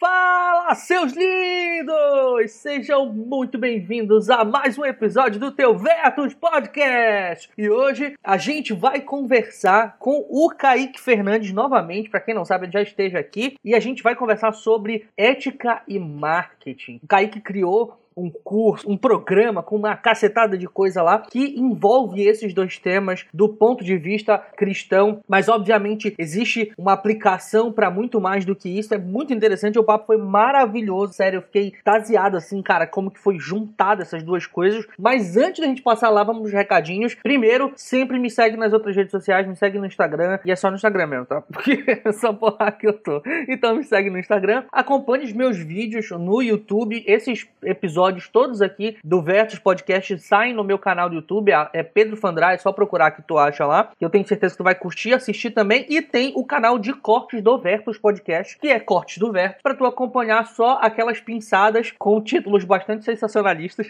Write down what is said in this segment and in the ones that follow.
Fala, seus lindos! Sejam muito bem-vindos a mais um episódio do Teu Vertus Podcast. E hoje a gente vai conversar com o Kaique Fernandes novamente. Para quem não sabe, ele já esteja aqui. E a gente vai conversar sobre ética e marketing. O Kaique criou um curso, um programa com uma cacetada de coisa lá que envolve esses dois temas do ponto de vista cristão, mas obviamente existe uma aplicação para muito mais do que isso. É muito interessante, o papo foi maravilhoso, sério, eu fiquei taseado assim, cara, como que foi juntado essas duas coisas. Mas antes da gente passar lá, vamos nos recadinhos. Primeiro, sempre me segue nas outras redes sociais, me segue no Instagram, e é só no Instagram mesmo, tá? Porque é só por lá que eu tô. Então me segue no Instagram, acompanhe os meus vídeos no YouTube, esses episódios episódios todos aqui do Vertus Podcast saem no meu canal do YouTube, é Pedro Fandrai, é só procurar que tu acha lá. Eu tenho certeza que tu vai curtir, assistir também. E tem o canal de cortes do Vertus Podcast, que é Cortes do Vertus, para tu acompanhar só aquelas pinçadas com títulos bastante sensacionalistas,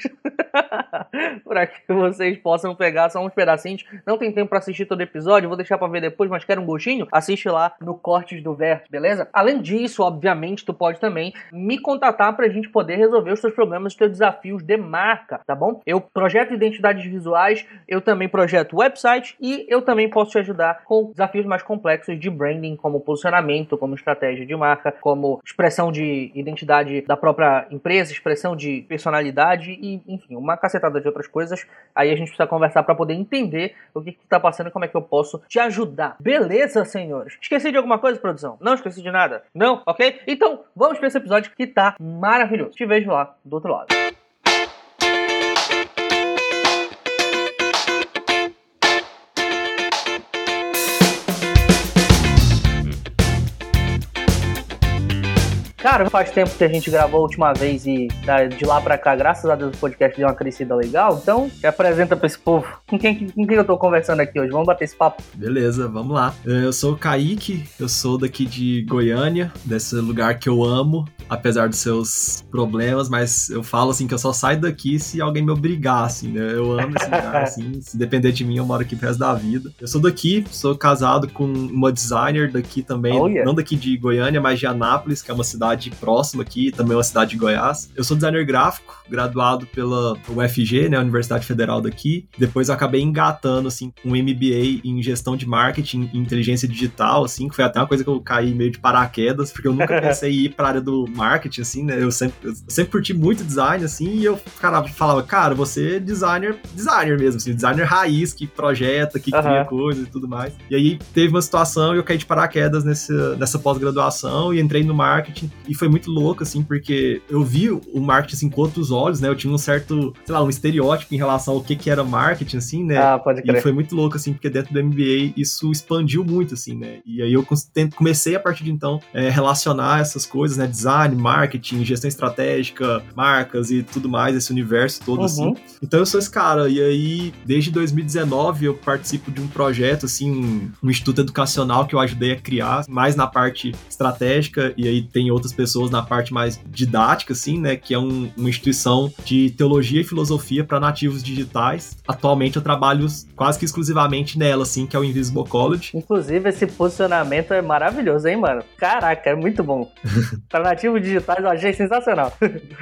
para que vocês possam pegar só uns pedacinhos. Não tem tempo para assistir todo episódio, vou deixar para ver depois, mas quer um gostinho? Assiste lá no Cortes do Vertus, beleza? Além disso, obviamente, tu pode também me contatar pra gente poder resolver os seus problemas, os teus desafios de marca, tá bom? Eu projeto identidades visuais, eu também projeto website e eu também posso te ajudar com desafios mais complexos de branding, como posicionamento, como estratégia de marca, como expressão de identidade da própria empresa, expressão de personalidade e, enfim, uma cacetada de outras coisas. Aí a gente precisa conversar para poder entender o que, está passando e como é que eu posso te ajudar. Beleza, senhores? Esqueci de alguma coisa, produção? Não esqueci de nada? Não? Ok? Então, vamos para esse episódio que tá maravilhoso. Te vejo lá do outro lado. Cara, faz tempo que a gente gravou a última vez e de lá pra cá, graças a Deus, o podcast deu uma crescida legal. Então, se apresenta pra esse povo. Com quem, com quem eu tô conversando aqui hoje? Vamos bater esse papo? Beleza, vamos lá. É, eu sou o Kaique, eu sou daqui de Goiânia, desse lugar que eu amo, apesar dos seus problemas, mas eu falo assim que eu só saio daqui se alguém me obrigar, assim, né? Eu amo esse lugar, assim. Se depender de mim, eu moro aqui pro resto da vida. Eu sou daqui, sou casado com uma designer daqui também, oh, yeah. não daqui de Goiânia, mas de Anápolis, que é uma cidade cidade próxima aqui, também uma cidade de Goiás. Eu sou designer gráfico, graduado pela UFG, né, Universidade Federal daqui. Depois eu acabei engatando, assim, um MBA em gestão de marketing e inteligência digital, assim, que foi até uma coisa que eu caí meio de paraquedas, porque eu nunca pensei em ir pra área do marketing, assim, né, eu sempre, eu sempre curti muito design, assim, e eu cara, falava, cara, você é designer, designer mesmo, assim, designer raiz, que projeta, que uhum. cria coisas e tudo mais. E aí teve uma situação e eu caí de paraquedas nesse, nessa pós-graduação e entrei no marketing e foi muito louco, assim, porque eu vi o marketing assim, com outros olhos, né? Eu tinha um certo, sei lá, um estereótipo em relação ao que, que era marketing, assim, né? Ah, pode crer. E foi muito louco, assim, porque dentro do MBA isso expandiu muito, assim, né? E aí eu comecei a partir de então é, relacionar essas coisas, né? Design, marketing, gestão estratégica, marcas e tudo mais, esse universo todo, assim. uhum. assim. Então eu sou esse cara. E aí, desde 2019, eu participo de um projeto, assim, um instituto educacional que eu ajudei a criar, mais na parte estratégica, e aí tem outras pessoas na parte mais didática, assim, né? Que é um, uma instituição de teologia e filosofia para nativos digitais. Atualmente eu trabalho quase que exclusivamente nela, assim, que é o Invisible College. Inclusive, esse posicionamento é maravilhoso, hein, mano? Caraca, é muito bom. para nativos digitais eu achei sensacional.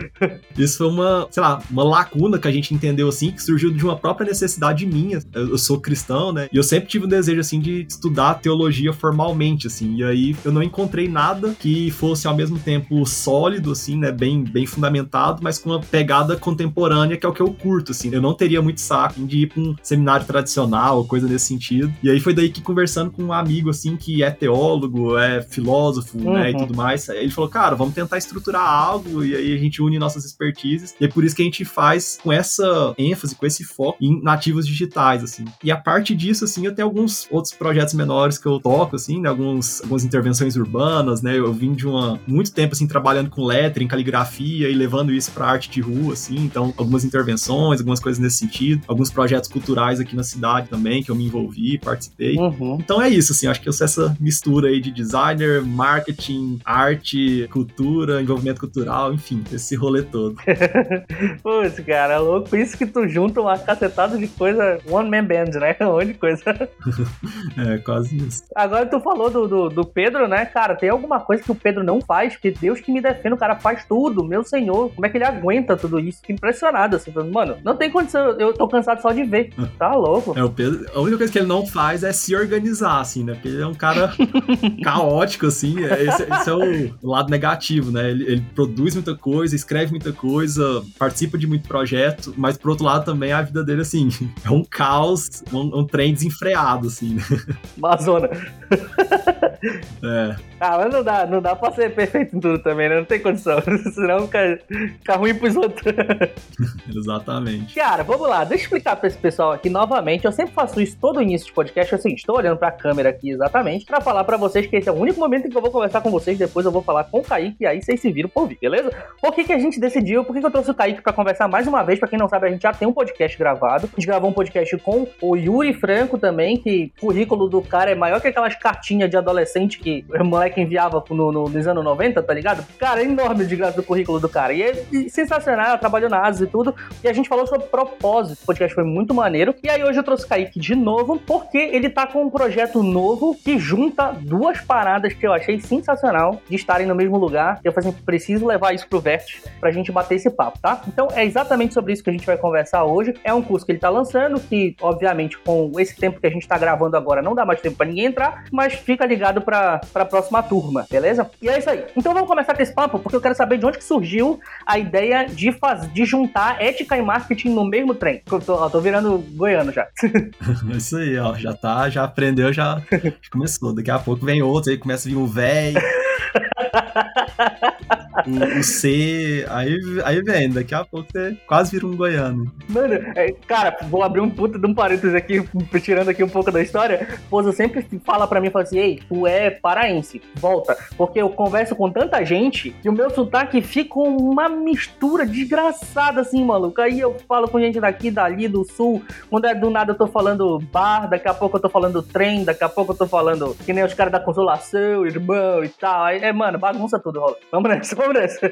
Isso foi uma, sei lá, uma lacuna que a gente entendeu, assim, que surgiu de uma própria necessidade minha. Eu sou cristão, né? E eu sempre tive um desejo, assim, de estudar teologia formalmente, assim. E aí eu não encontrei nada que fosse ao mesmo tempo sólido, assim, né? Bem, bem fundamentado, mas com uma pegada contemporânea, que é o que eu curto, assim. Eu não teria muito saco de ir pra um seminário tradicional, coisa nesse sentido. E aí foi daí que, conversando com um amigo, assim, que é teólogo, é filósofo, uhum. né? E tudo mais, aí ele falou, cara, vamos tentar estruturar algo, e aí a gente une nossas expertises. E é por isso que a gente faz com essa ênfase, com esse foco em nativos digitais, assim. E a parte disso, assim, eu tenho alguns outros projetos menores que eu toco, assim, né? Alguns, algumas intervenções urbanas, né? Eu vim de uma muito tempo, assim, trabalhando com lettering, caligrafia e levando isso para arte de rua, assim. Então, algumas intervenções, algumas coisas nesse sentido. Alguns projetos culturais aqui na cidade também, que eu me envolvi, participei. Uhum. Então é isso, assim, acho que eu sou essa mistura aí de designer, marketing, arte, cultura, envolvimento cultural, enfim, esse rolê todo. Putz, cara, é louco. Por isso que tu junta uma cacetada de coisa, one man band, né? Um monte de coisa. é, quase isso. Agora tu falou do, do, do Pedro, né? Cara, tem alguma coisa que o Pedro não faz que Deus que me defenda, o cara faz tudo, meu senhor, como é que ele aguenta tudo isso? Fico impressionado, assim, mano, não tem condição, eu tô cansado só de ver, tá louco. É, o Pedro, a única coisa que ele não faz é se organizar, assim, né, porque ele é um cara caótico, assim, é, esse, esse, é o lado negativo, né, ele, ele, produz muita coisa, escreve muita coisa, participa de muito projeto, mas por outro lado também a vida dele, assim, é um caos, um, um trem desenfreado, assim, né. Amazona. é. Ah, mas não dá, não dá pra ser perfeito em tudo também, né? Não tem condição. Senão fica, fica ruim pros outros. Exatamente. Cara, vamos lá. Deixa eu explicar pra esse pessoal aqui novamente. Eu sempre faço isso todo início de podcast. É o seguinte, estou olhando pra câmera aqui exatamente pra falar pra vocês que esse é o único momento em que eu vou conversar com vocês. Depois eu vou falar com o Kaique e aí vocês se viram por ouvir, beleza? Por que, que a gente decidiu? Por que, que eu trouxe o Kaique pra conversar mais uma vez? Pra quem não sabe, a gente já tem um podcast gravado. A gente gravou um podcast com o Yuri Franco também, que o currículo do cara é maior que aquelas cartinhas de adolescente que o moleque enviava no, no, nos anos 90, tá ligado? Cara, é enorme de graça do currículo do cara. E é sensacional, trabalhou na ASUS e tudo. E a gente falou sobre propósito. O podcast foi muito maneiro. E aí hoje eu trouxe o Kaique de novo, porque ele tá com um projeto novo que junta duas paradas que eu achei sensacional de estarem no mesmo lugar. Eu falei assim, preciso levar isso pro Vert pra gente bater esse papo, tá? Então é exatamente sobre isso que a gente vai conversar hoje. É um curso que ele tá lançando, que obviamente com esse tempo que a gente tá gravando agora não dá mais tempo para ninguém entrar, mas fica ligado pra, pra próxima turma, beleza? E é isso aí. Então vamos começar com esse papo, porque eu quero saber de onde que surgiu a ideia de, faz, de juntar ética e marketing no mesmo trem. Eu tô, tô virando goiano já. Isso aí, ó. Já tá, já aprendeu, já, já começou. Daqui a pouco vem outro, aí começa a vir um velho. o, C, aí, aí vem, daqui a pouco você quase vira um goiano. Mano, é, cara, vou abrir um puta de um parênteses aqui, tirando aqui um pouco da história. Pousa sempre fala pra mim, fala assim, ei, tu é paraense, volta. Porque eu converso com tanta gente que o meu sotaque fica uma mistura desgraçada, assim, maluco. Aí eu falo com gente daqui, dali, do sul. Quando é do nada eu tô falando bar, daqui a pouco eu tô falando trem, daqui a pouco eu tô falando que nem os caras da consolação, irmão e tal. Aí, é, mano, bagunça tudo, rola. Vamos nessa, vamos nessa.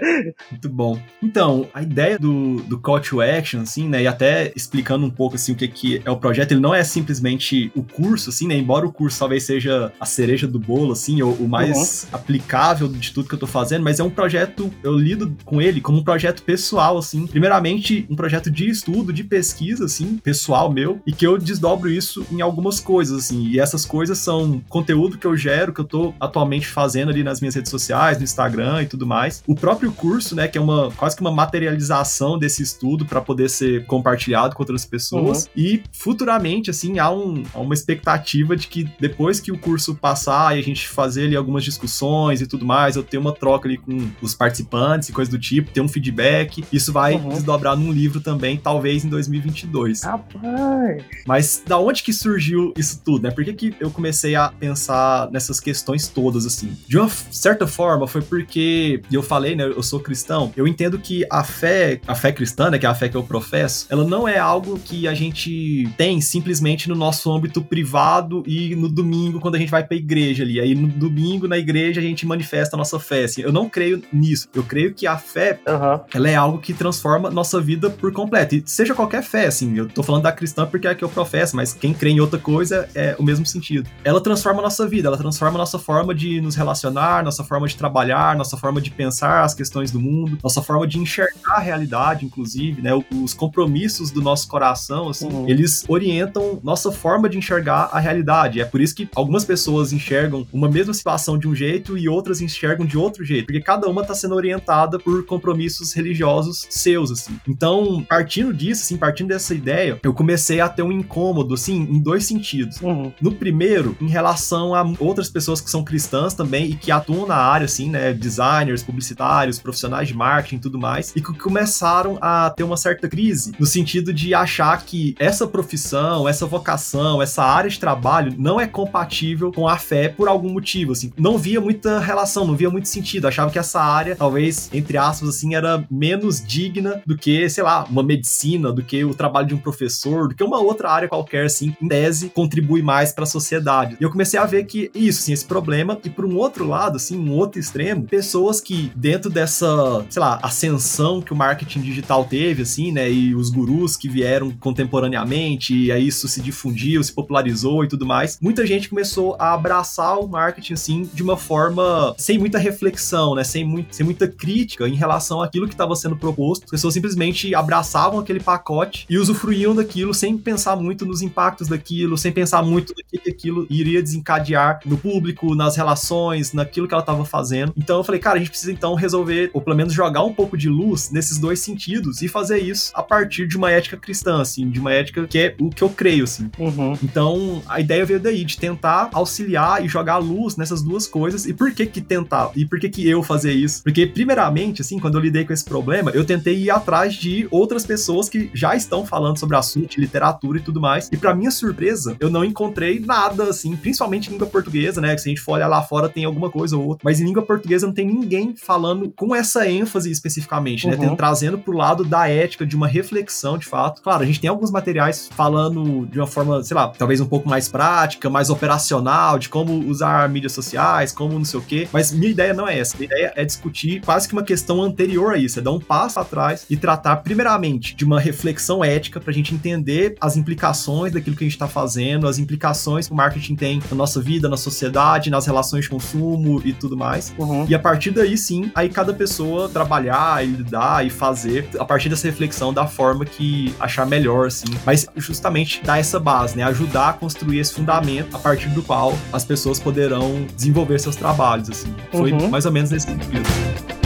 Muito bom. Então, a ideia do, do call to action, assim, né, e até explicando um pouco, assim, o que, que é o projeto, ele não é simplesmente o curso, assim, né, embora o curso talvez seja a cereja do bolo, assim, ou o mais uhum. aplicável de tudo que eu tô fazendo, mas é um projeto, eu lido com ele como um projeto pessoal, assim, primeiramente um projeto de estudo, de pesquisa, assim, pessoal meu, e que eu desdobro isso em algumas coisas, assim, e essas coisas são conteúdo que eu gero, que eu tô atualmente fazendo ali nas minhas redes sociais, no Instagram e tudo mais. O próprio curso, né, que é uma quase que uma materialização desse estudo para poder ser compartilhado com outras pessoas. Uhum. E futuramente, assim, há, um, há uma expectativa de que depois que o curso passar e a gente fazer ali algumas discussões e tudo mais, eu ter uma troca ali com os participantes e coisa do tipo, ter um feedback, isso vai uhum. desdobrar num livro também, talvez em 2022. Rapaz! Mas da onde que surgiu isso tudo, né? Por que, que eu comecei a pensar nessas questões todas, assim? De uma certa forma, foi porque, e eu falei, né, eu sou cristão, eu entendo que a fé, a fé cristã, né, que é a fé que eu professo, ela não é algo que a gente tem simplesmente no nosso âmbito privado e no domingo, quando a gente vai pra igreja ali. Aí no domingo, na igreja, a gente manifesta a nossa fé. Assim, eu não creio nisso. Eu creio que a fé, uhum. ela é algo que transforma nossa vida por completo. E seja qualquer fé, assim, eu tô falando da cristã porque é a que eu professo, mas quem crê em outra coisa é o mesmo sentido. Ela transforma a nossa vida, ela transforma a nossa forma de nos relacionar, nossa forma de trabalhar, nossa forma de pensar as questões do mundo, nossa forma de enxergar a realidade, inclusive, né? Os compromissos do nosso coração, assim, uhum. eles orientam nossa forma de enxergar a realidade. É por isso que algumas pessoas enxergam uma mesma situação de um jeito e outras enxergam de outro jeito, porque cada uma está sendo orientada por compromissos religiosos seus, assim. Então, partindo disso, assim, partindo dessa ideia, eu comecei a ter um incômodo, assim, em dois sentidos. Uhum. No primeiro, em relação a outras pessoas que são cristãs também e que atuam na área, assim, né, designers, publicitários, profissionais de marketing tudo mais, e que começaram a ter uma certa crise no sentido de achar que essa profissão, essa vocação, essa área de trabalho não é compatível com a fé por algum motivo, assim. Não via muita relação, não via muito sentido. Achava que essa área, talvez, entre aspas, assim, era menos digna do que, sei lá, uma medicina, do que o trabalho de um professor, do que uma outra área qualquer, assim, em tese, contribui mais para a sociedade. E eu comecei a ver que isso, assim, esse problema, e por um outro lado, assim, um outro outro extremo, pessoas que dentro dessa, sei lá, ascensão que o marketing digital teve, assim, né, e os gurus que vieram contemporaneamente, e aí isso se difundiu, se popularizou e tudo mais, muita gente começou a abraçar o marketing, assim, de uma forma sem muita reflexão, né, sem, muito, sem muita crítica em relação àquilo que estava sendo proposto. As pessoas simplesmente abraçavam aquele pacote e usufruíam daquilo sem pensar muito nos impactos daquilo, sem pensar muito no que aquilo iria desencadear no público, nas relações, naquilo que ela estava fazendo. Então eu falei, cara, a gente precisa então resolver, ou pelo menos jogar um pouco de luz nesses dois sentidos e fazer isso a partir de uma ética cristã, assim, de uma ética que é o que eu creio, assim. Uhum. Então a ideia veio daí, de tentar auxiliar e jogar luz nessas duas coisas. E por que que tentar? E por que que eu fazer isso? Porque, primeiramente, assim, quando eu lidei com esse problema, eu tentei ir atrás de outras pessoas que já estão falando sobre assunto, literatura e tudo mais. E para minha surpresa, eu não encontrei nada, assim, principalmente em língua portuguesa, né? Que se a gente for olhar lá fora, tem alguma coisa ou outra. Mas em língua portuguesa não tem ninguém falando com essa ênfase especificamente, né? Uhum. Trazendo pro lado da ética, de uma reflexão, de fato. Claro, a gente tem alguns materiais falando de uma forma, sei lá, talvez um pouco mais prática, mais operacional, de como usar mídias sociais, como não sei o quê. Mas minha ideia não é essa. Minha ideia é discutir quase que uma questão anterior a isso, é dar um passo atrás e tratar, primeiramente, de uma reflexão ética pra gente entender as implicações daquilo que a gente tá fazendo, as implicações que o marketing tem na nossa vida, na sociedade, nas relações de consumo e tudo mais. Uhum. E a partir daí, sim, aí cada pessoa trabalhar e lidar e fazer a partir dessa reflexão da forma que achar melhor, assim. Mas justamente dar essa base, né? Ajudar a construir esse fundamento a partir do qual as pessoas poderão desenvolver seus trabalhos, assim. Foi uhum. mais ou menos nesse sentido.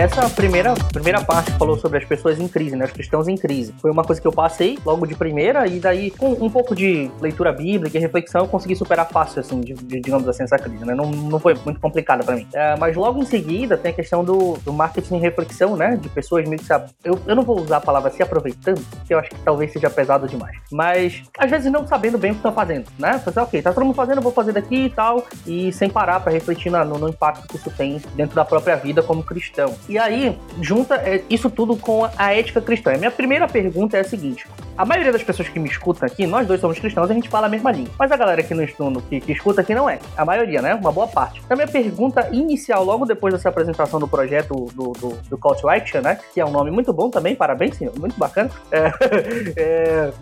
Essa primeira, primeira parte falou sobre as pessoas em crise, né? Os cristãos em crise. Foi uma coisa que eu passei logo de primeira e daí com um pouco de leitura bíblica e reflexão eu consegui superar fácil, assim, de, de, digamos assim, essa crise, né? Não, não foi muito complicada para mim. É, mas logo em seguida tem a questão do, do marketing e reflexão, né? De pessoas meio que se... Eu, eu não vou usar a palavra se aproveitando, porque eu acho que talvez seja pesado demais. Mas às vezes não sabendo bem o que estão fazendo, né? Fazer, ok, tá todo mundo fazendo, eu vou fazer daqui e tal, e sem parar para refletir no, no impacto que isso tem dentro da própria vida como cristão. E aí, junta é, isso tudo com a ética cristã. Minha primeira pergunta é a seguinte: a maioria das pessoas que me escutam aqui, nós dois somos cristãos, a gente fala a mesma língua. Mas a galera que não estuda, que, que escuta aqui não é. A maioria, né? Uma boa parte. Então, minha pergunta inicial, logo depois dessa apresentação do projeto do, do, do Call to Action, né? Que é um nome muito bom também, parabéns, senhor. Muito bacana. É, é,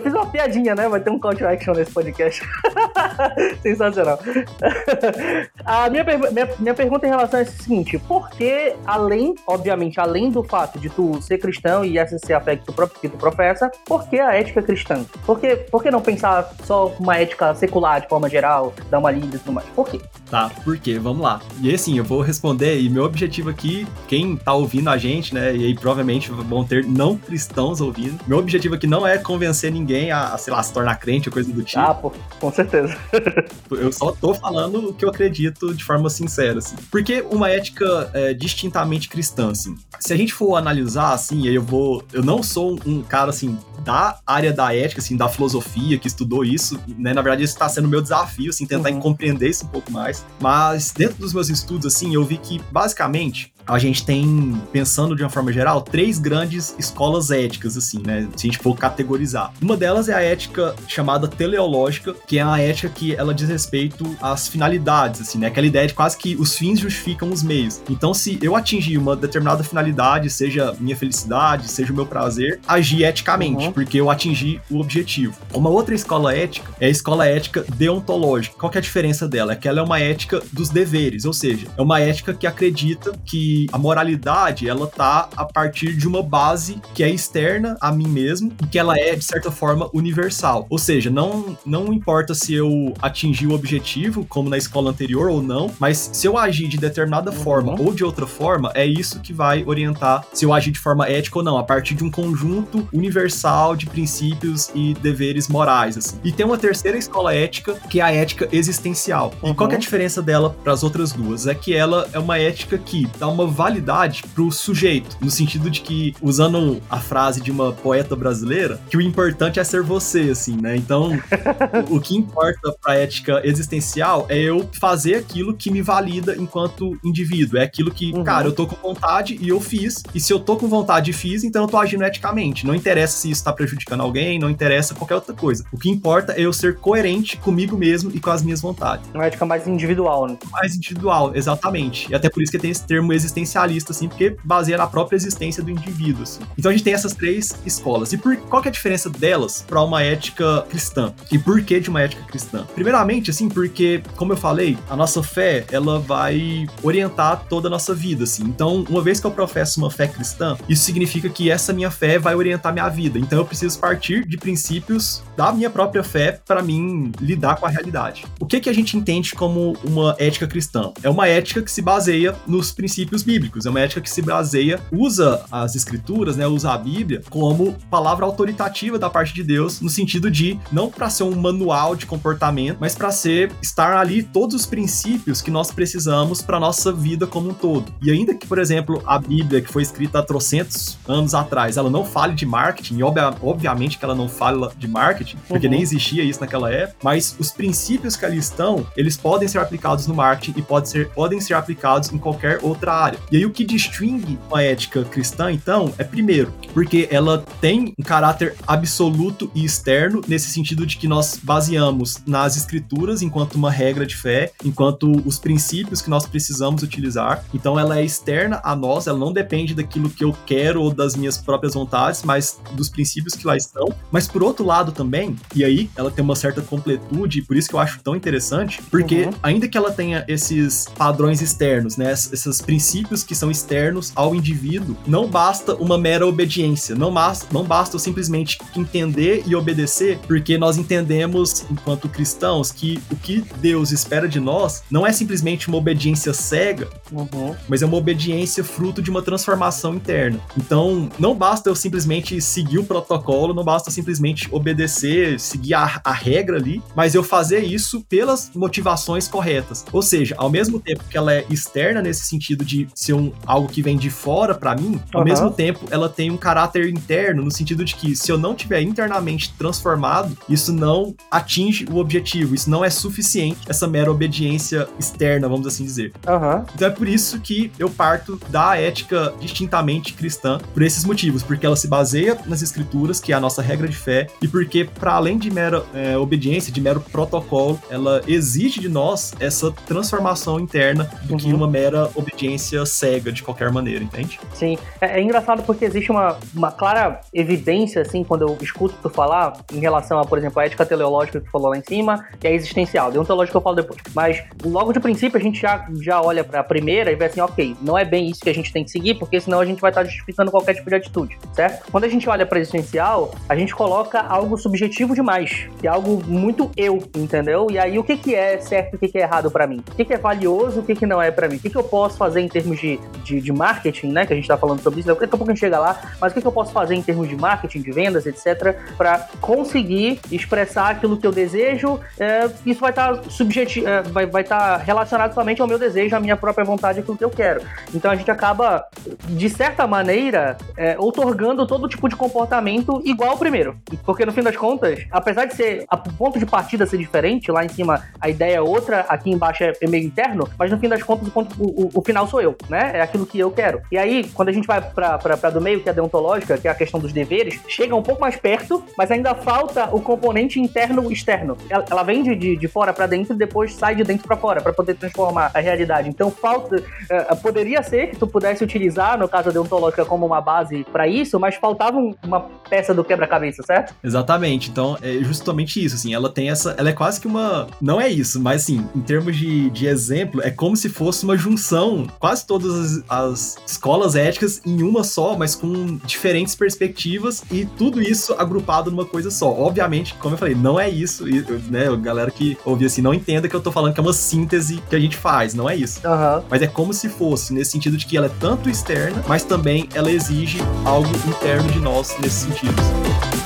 fiz uma piadinha, né? Vai ter um Call to Action nesse podcast. Sensacional. a minha, minha, minha pergunta em relação a é a seguinte: por que, além, obviamente, além do fato de tu ser cristão e essa ser a fé que tu, que tu professa, por que a ética cristã? Por que, por que não pensar só uma ética secular de forma geral, dar uma lida e tudo mais? Por quê? Tá, por quê? Vamos lá. E assim, eu vou responder, e meu objetivo aqui, quem tá ouvindo a gente, né, e aí provavelmente vão ter não cristãos ouvindo, meu objetivo aqui não é convencer ninguém a, sei lá, se tornar crente ou coisa do tipo. Ah, pô, com certeza. eu só tô falando o que eu acredito de forma sincera, assim. Porque uma ética é, distintamente cristã, assim. Se a gente for analisar, assim, eu vou. Eu não sou um cara, assim, da área da ética, assim, da filosofia, que estudou isso, né? Na verdade, isso está sendo meu desafio, assim, tentar uhum. compreender isso um pouco mais. Mas dentro dos meus estudos, assim, eu vi que, basicamente, a gente tem, pensando de uma forma geral, três grandes escolas éticas, assim, né? Se a gente for categorizar. Uma delas é a ética chamada teleológica, que é a ética que ela diz respeito às finalidades, assim, né? Aquela ideia de quase que os fins justificam os meios. Então, se eu atingir uma determinada finalidade, seja minha felicidade, seja o meu prazer, agir eticamente, uhum. porque eu atingi o objetivo. Uma outra escola ética é a escola ética deontológica. Qual que é a diferença dela? É que ela é uma ética dos deveres, ou seja, é uma ética que acredita que a moralidade ela tá a partir de uma base que é externa a mim mesmo e que ela é de certa forma universal. Ou seja, não não importa se eu atingir o objetivo como na escola anterior ou não, mas se eu agir de determinada uhum. forma ou de outra forma, é isso que vai orientar se eu agir de forma ética ou não, a partir de um conjunto universal de princípios e deveres morais assim. E tem uma terceira escola ética, que é a ética existencial. E qual é a uhum. diferença dela para as outras duas? É que ela é uma ética que dá uma validade pro sujeito, no sentido de que, usando a frase de uma poeta brasileira, que o importante é ser você, assim, né? Então, o, o que importa pra ética existencial é eu fazer aquilo que me valida enquanto indivíduo. É aquilo que, uhum. cara, eu tô com vontade e eu fiz. E se eu tô com vontade e fiz, então eu tô agindo eticamente. Não interessa se isso tá prejudicando alguém, não interessa qualquer outra coisa. O que importa é eu ser coerente comigo mesmo e com as minhas vontades. Uma ética mais individual, né? Mais individual, exatamente. E até por isso que tem esse termo existencialista, assim, porque baseia na própria existência do indivíduo, assim. Então a gente tem essas três escolas. E por, qual que é a diferença delas para uma ética cristã? E por que de uma ética cristã? Primeiramente, assim, porque, como eu falei, a nossa fé, ela vai orientar toda a nossa vida, assim. Então, uma vez que eu professo uma fé cristã, isso significa que essa minha fé vai orientar minha vida. Então, eu preciso partir de princípios da minha própria fé para mim lidar com a realidade. O que que a gente entende como uma ética cristã? É uma ética que se baseia nos princípios bíblicos, é uma ética que se baseia, usa as escrituras, né, usa a Bíblia como palavra autoritativa da parte de Deus, no sentido de não para ser um manual de comportamento, mas para ser estar ali todos os princípios que nós precisamos para nossa vida como um todo. E ainda que, por exemplo, a Bíblia que foi escrita há trocentos anos atrás, ela não fale de marketing, e obviamente que ela não fala de marketing, porque uhum. nem existia isso naquela época, mas os princípios que ali estão, eles podem ser aplicados no marketing e pode ser, podem ser aplicados em qualquer outra área. E aí o que distingue a ética cristã, então, é primeiro, porque ela tem um caráter absoluto e externo, nesse sentido de que nós baseamos nas escrituras enquanto uma regra de fé, enquanto os princípios que nós precisamos utilizar. Então ela é externa a nós, ela não depende daquilo que eu quero ou das minhas próprias vontades, mas dos princípios que lá estão. Mas por outro lado também, e aí ela tem uma certa completude, e por isso que eu acho tão interessante, porque uhum. ainda que ela tenha esses padrões externos, né, esses princípios que são externos ao indivíduo, não basta uma mera obediência, não basta, não basta eu simplesmente entender e obedecer, porque nós entendemos, enquanto cristãos, que o que Deus espera de nós não é simplesmente uma obediência cega, uhum. mas é uma obediência fruto de uma transformação interna. Então, não basta eu simplesmente seguir o protocolo, não basta simplesmente obedecer, seguir a, a regra ali, mas eu fazer isso pelas motivações corretas. Ou seja, ao mesmo tempo que ela é externa nesse sentido de ser um, algo que vem de fora para mim, ao uhum. mesmo tempo ela tem um caráter interno no sentido de que se eu não tiver internamente transformado, isso não atinge o objetivo, isso não é suficiente, essa mera obediência externa, vamos assim dizer. Uhum. Então é por isso que eu parto da ética distintamente cristã, por esses motivos, porque ela se baseia nas escrituras, que é a nossa regra de fé, e porque, para além de mera é, obediência, de mero protocolo, ela exige de nós essa transformação interna do uhum. que uma mera obediência cega de qualquer maneira, entende? Sim. É, é, engraçado porque existe uma, uma clara evidência, assim, quando eu escuto tu falar, em relação a, por exemplo, a ética teleológica que tu falou lá em cima, e a existencial. Deontológica eu falo depois. Mas logo de princípio a gente já, já olha para a primeira e vê assim, ok, não é bem isso que a gente tem que seguir, porque senão a gente vai estar justificando qualquer tipo de atitude, certo? Quando a gente olha para existencial, a gente coloca algo subjetivo demais, que é algo muito eu, entendeu? E aí o que que é certo e o que que é errado para mim? O que que é valioso, o que que não é para mim? O que que eu posso fazer em termos de, de, de marketing, né? Que a gente tá falando sobre isso, daqui a pouco a gente chega lá, mas o que que eu posso fazer em termos de marketing, de vendas, etc, para conseguir expressar aquilo que eu desejo? É, isso vai estar tá subjetivo, é, vai vai estar tá relacionado somente ao meu desejo, à minha própria vontade, aquilo que eu quero. Então a gente acaba, de certa maneira, é, otorgando todo tipo de comportamento igual ao primeiro. Porque no fim das contas, apesar de ser a ponto de partida ser diferente, lá em cima a ideia é outra, aqui embaixo é, meio interno, mas no fim das contas o, ponto, o, o, final sou eu, né? É aquilo que eu quero. E aí, quando a gente vai pra, pra, pra do meio, que é a deontológica, que é a questão dos deveres, chega um pouco mais perto, mas ainda falta o componente interno-externo. Ela, ela vem de, de, fora para dentro e depois sai de dentro para fora, para poder transformar a realidade. Então, falta. Uh, poderia ser que tu pudesse utilizar, no caso da deontológica, como uma base para isso, mas faltava uma peça do quebra-cabeça, certo? Exatamente. Então, é justamente isso, assim. Ela tem essa. Ela é quase que uma. Não é isso, mas assim, em termos de, de exemplo, é como se fosse uma junção, quase todas as, as escolas éticas em uma só, mas com diferentes perspectivas e tudo isso agrupado numa coisa só. Obviamente, como eu falei, não é isso, né? A galera que ouve assim, não entenda que eu tô falando que é uma síntese que a gente faz, não é isso. Uhum. Mas é como se fosse, nesse sentido de que ela é tanto externa, mas também ela exige algo interno de nós nesse sentido.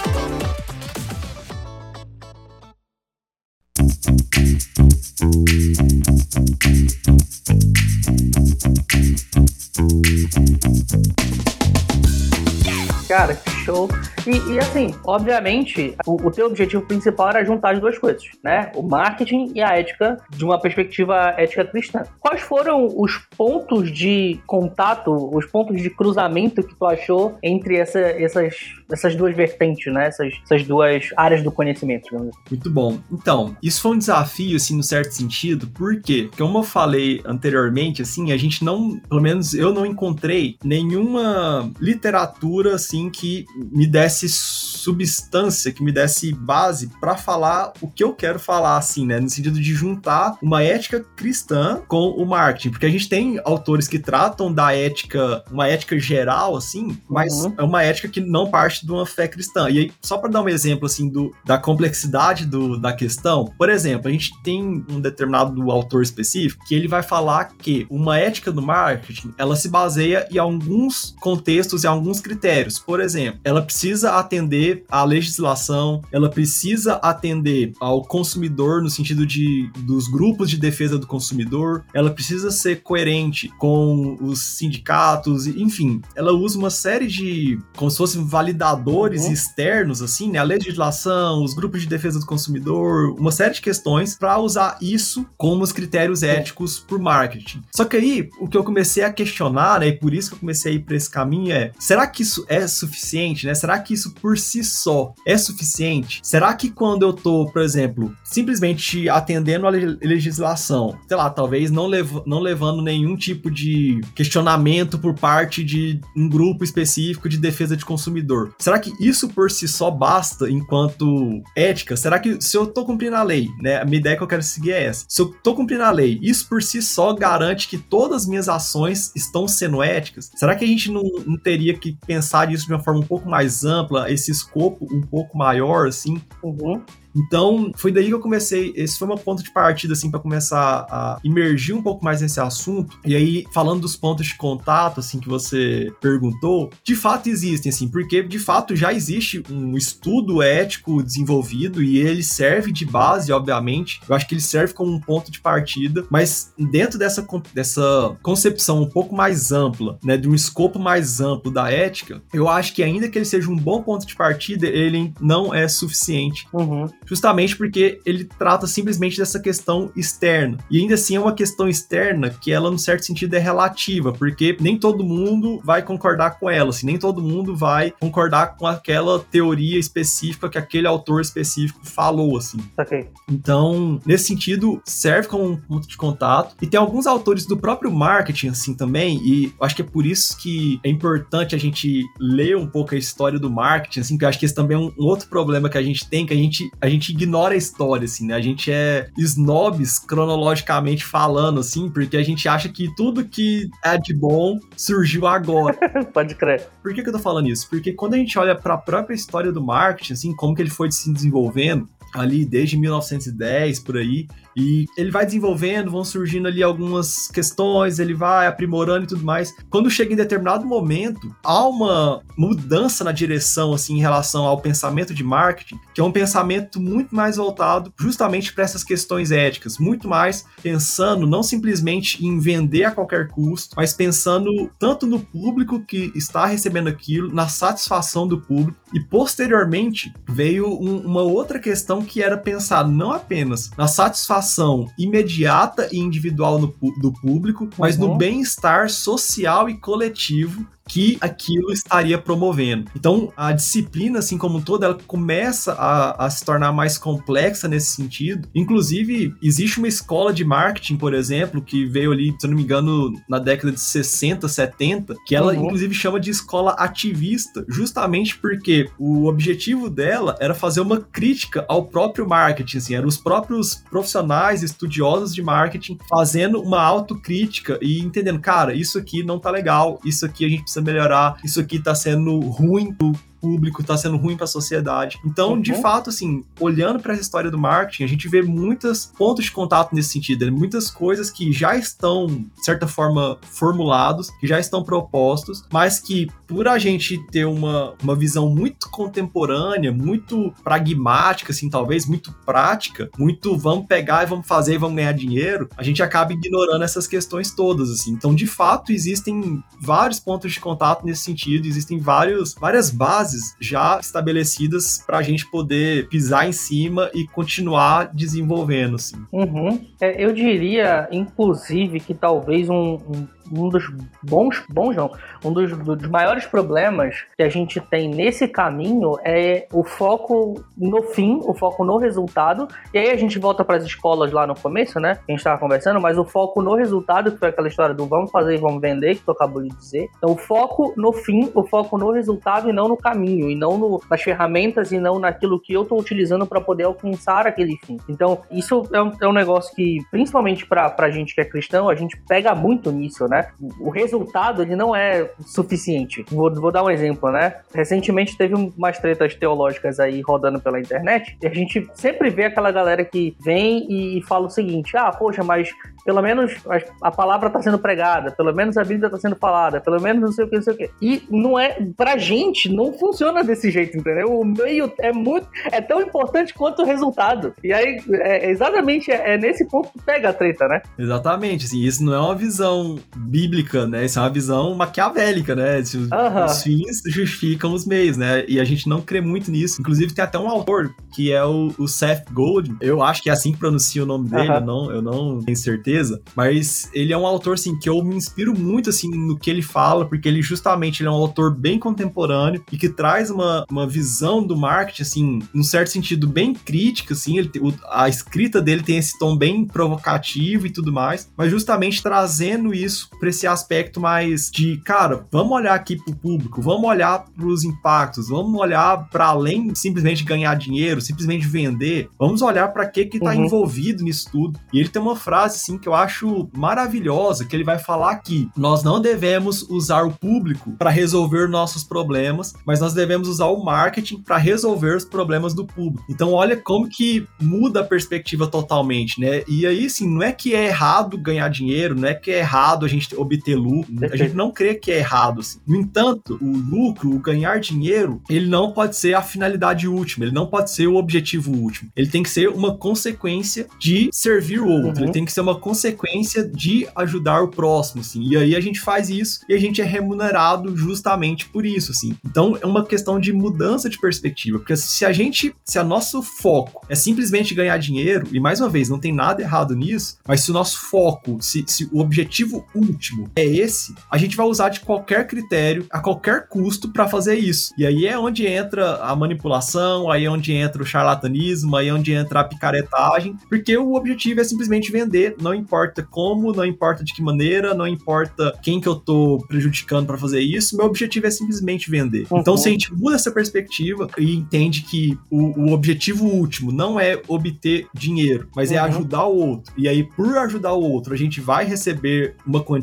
Cara, show. E, e assim, obviamente, o, o teu objetivo principal era juntar as duas coisas, né? O marketing e a ética de uma perspectiva ética cristã. Quais foram os pontos de contato, os pontos de cruzamento que tu achou entre essa, essas, essas duas vertentes, né? Essas, essas duas áreas do conhecimento. Assim? Muito bom. Então, isso foi um desafio, assim, no certo sentido? Porque, como eu falei anteriormente, assim, a gente não, pelo menos eu não encontrei nenhuma literatura, assim, que me desse substância, que me desse base para falar o que eu quero falar, assim, né? No sentido de juntar uma ética cristã com o marketing, porque a gente tem autores que tratam da ética, uma ética geral, assim, mas uhum. é uma ética que não parte de uma fé cristã. E aí, só para dar um exemplo, assim, do, da complexidade do, da questão, por exemplo, a gente tem um determinado autor específico que ele vai falar que uma ética do marketing, ela se baseia em alguns contextos e alguns critérios. Por exemplo, ela precisa atender à legislação, ela precisa atender ao consumidor no sentido de dos grupos de defesa do consumidor, ela precisa ser coerente com os sindicatos, enfim, ela usa uma série de como se fossem validadores uhum. externos assim, né, a legislação, os grupos de defesa do consumidor, uma série de questões para usar isso como os critérios éticos por marketing. Só que aí o que eu comecei a questionar, né, e por isso que eu comecei a ir para esse caminho é, será que isso é suficiente, né? Será que isso por si só é suficiente? Será que quando eu tô, por exemplo, simplesmente atendendo a legislação, sei lá, talvez não, lev não levando nenhum tipo de questionamento por parte de um grupo específico de defesa de consumidor, será que isso por si só basta enquanto ética? Será que se eu tô cumprindo a lei, né? A minha ideia que eu quero seguir é essa. Se eu tô cumprindo a lei, isso por si só garante que todas as minhas ações estão sendo éticas? Será que a gente não, não teria que pensar nisso de uma forma um pouco mais ampla, esse escopo um pouco maior, assim? Uhum. Então, foi daí que eu comecei. Esse foi uma ponto de partida, assim, para começar a imergir um pouco mais nesse assunto. E aí, falando dos pontos de contato, assim, que você perguntou, de fato existem, assim, porque de fato já existe um estudo ético desenvolvido e ele serve de base, obviamente. Eu acho que ele serve como um ponto de partida, mas dentro dessa, dessa concepção um pouco mais ampla, né, de um escopo mais amplo da ética, eu acho que ainda que ele seja um bom ponto de partida, ele não é suficiente. Uhum justamente porque ele trata simplesmente dessa questão externa. E ainda assim é uma questão externa que ela, no certo sentido, é relativa, porque nem todo mundo vai concordar com ela, assim, nem todo mundo vai concordar com aquela teoria específica que aquele autor específico falou, assim. Okay. Então, nesse sentido, serve como um ponto de contato. E tem alguns autores do próprio marketing, assim, também, e acho que é por isso que é importante a gente ler um pouco a história do marketing, assim, que eu acho que esse também é um, um outro problema que a gente tem, que a gente, a gente ignora a história, assim, né? A gente é snobs cronologicamente falando, assim, porque a gente acha que tudo que é de bom surgiu agora. Pode crer. Por que, que eu tô falando isso? Porque quando a gente olha para a própria história do marketing, assim, como que ele foi se desenvolvendo, ali desde 1910 por aí e ele vai desenvolvendo, vão surgindo ali algumas questões, ele vai aprimorando e tudo mais. Quando chega em determinado momento, há uma mudança na direção assim em relação ao pensamento de marketing, que é um pensamento muito mais voltado justamente para essas questões éticas, muito mais pensando não simplesmente em vender a qualquer custo, mas pensando tanto no público que está recebendo aquilo, na satisfação do público e posteriormente veio um, uma outra questão que era pensar não apenas na satisfação imediata e individual no, do público, mas uhum. no bem-estar social e coletivo que aquilo estaria promovendo. Então, a disciplina, assim como todo, ela começa a, a, se tornar mais complexa nesse sentido. Inclusive, existe uma escola de marketing, por exemplo, que veio ali, se eu não me engano, na década de 60, 70, que ela, uhum. inclusive, chama de escola ativista, justamente porque o objetivo dela era fazer uma crítica ao próprio marketing, assim, eram os próprios profissionais, estudiosos de marketing, fazendo uma autocrítica e entendendo, cara, isso aqui não tá legal, isso aqui a gente precisa melhorar, isso aqui tá sendo ruim pro público, tá sendo ruim para a sociedade. Então, uhum. de fato, assim, olhando para essa história do marketing, a gente vê muitos pontos de contato nesse sentido, né? muitas coisas que já estão, de certa forma, formulados, que já estão propostos, mas que por a gente ter uma, uma visão muito contemporânea, muito pragmática, assim, talvez, muito prática, muito vamos pegar e vamos fazer e vamos ganhar dinheiro, a gente acaba ignorando essas questões todas, assim. Então, de fato, existem vários pontos de contato nesse sentido, existem vários, várias bases já estabelecidas para a gente poder pisar em cima e continuar desenvolvendo, assim. Uhum. É, eu diria, inclusive, que talvez um, um um dos bons, bons não, um dos, dos maiores problemas que a gente tem nesse caminho é o foco no fim, o foco no resultado. E aí a gente volta para as escolas lá no começo, né? Que a gente estava conversando, mas o foco no resultado, que foi aquela história do vamos fazer e vamos vender, que tu acabou de dizer. Então, o foco no fim, o foco no resultado e não no caminho, e não no, nas ferramentas e não naquilo que eu estou utilizando para poder alcançar aquele fim. Então, isso é um, é um negócio que, principalmente para a gente que é cristão, a gente pega muito nisso, né? O resultado, ele não é suficiente. Vou, vou dar um exemplo, né? Recentemente teve umas tretas teológicas aí rodando pela internet, e a gente sempre vê aquela galera que vem e fala o seguinte: ah, poxa, mas pelo menos a, palavra está sendo pregada, pelo menos a Bíblia está sendo falada, pelo menos não sei o que, não sei o que. E não é, pra gente, não funciona desse jeito, entendeu? O meio é muito, é tão importante quanto o resultado. E aí, é, exatamente, é, é, nesse ponto que pega a treta, né? Exatamente, assim, isso não é uma visão bíblica, né? Isso é uma visão maquiavélica, né? Os, uh -huh. os fins justificam os meios, né? E a gente não crê muito nisso. Inclusive, tem até um autor, que é o, o Seth Godin, eu acho que é assim que pronuncia o nome dele, uh -huh. eu, não, eu não tenho certeza certeza, mas ele é um autor, assim, que eu me inspiro muito, assim, no que ele fala, porque ele justamente ele é um autor bem contemporâneo e que traz uma, uma visão do marketing, assim, num certo sentido, bem crítica, assim, ele, o, a escrita dele tem esse tom bem provocativo e tudo mais, mas justamente trazendo isso para esse aspecto mais de, cara, vamos olhar aqui pro público, vamos olhar pros impactos, vamos olhar para além de simplesmente ganhar dinheiro, simplesmente vender, vamos olhar para que que tá uhum. envolvido nisso tudo. E ele tem uma frase, assim, que eu acho maravilhosa, que ele vai falar que nós não devemos usar o público para resolver nossos problemas, mas nós devemos usar o marketing para resolver os problemas do público. Então, olha como que muda a perspectiva totalmente, né? E aí, sim, não é que é errado ganhar dinheiro, não é que é errado a gente obter lucro, a gente não crê que é errado, assim. No entanto, o lucro, o ganhar dinheiro, ele não pode ser a finalidade última, ele não pode ser o objetivo último. Ele tem que ser uma consequência de servir o outro, uhum. ele tem que ser uma consequência de ajudar o próximo, assim. E aí a gente faz isso e a gente é remunerado justamente por isso, assim. Então é uma questão de mudança de perspectiva, porque se a gente, se a nosso foco é simplesmente ganhar dinheiro, e mais uma vez, não tem nada errado nisso, mas se o nosso foco, se, se o objetivo último é esse, a gente vai usar de qualquer critério, a qualquer custo para fazer isso. E aí é onde entra a manipulação, aí é onde entra o charlatanismo, aí é onde entra a picaretagem, porque o objetivo é simplesmente vender, não importa como, não importa de que maneira, não importa quem que eu tô prejudicando para fazer isso, meu objetivo é simplesmente vender. Uhum. Então, se a gente muda essa perspectiva e entende que o, o objetivo último não é obter dinheiro, mas é uhum. é ajudar o outro, e aí por ajudar o outro a gente vai receber uma quantia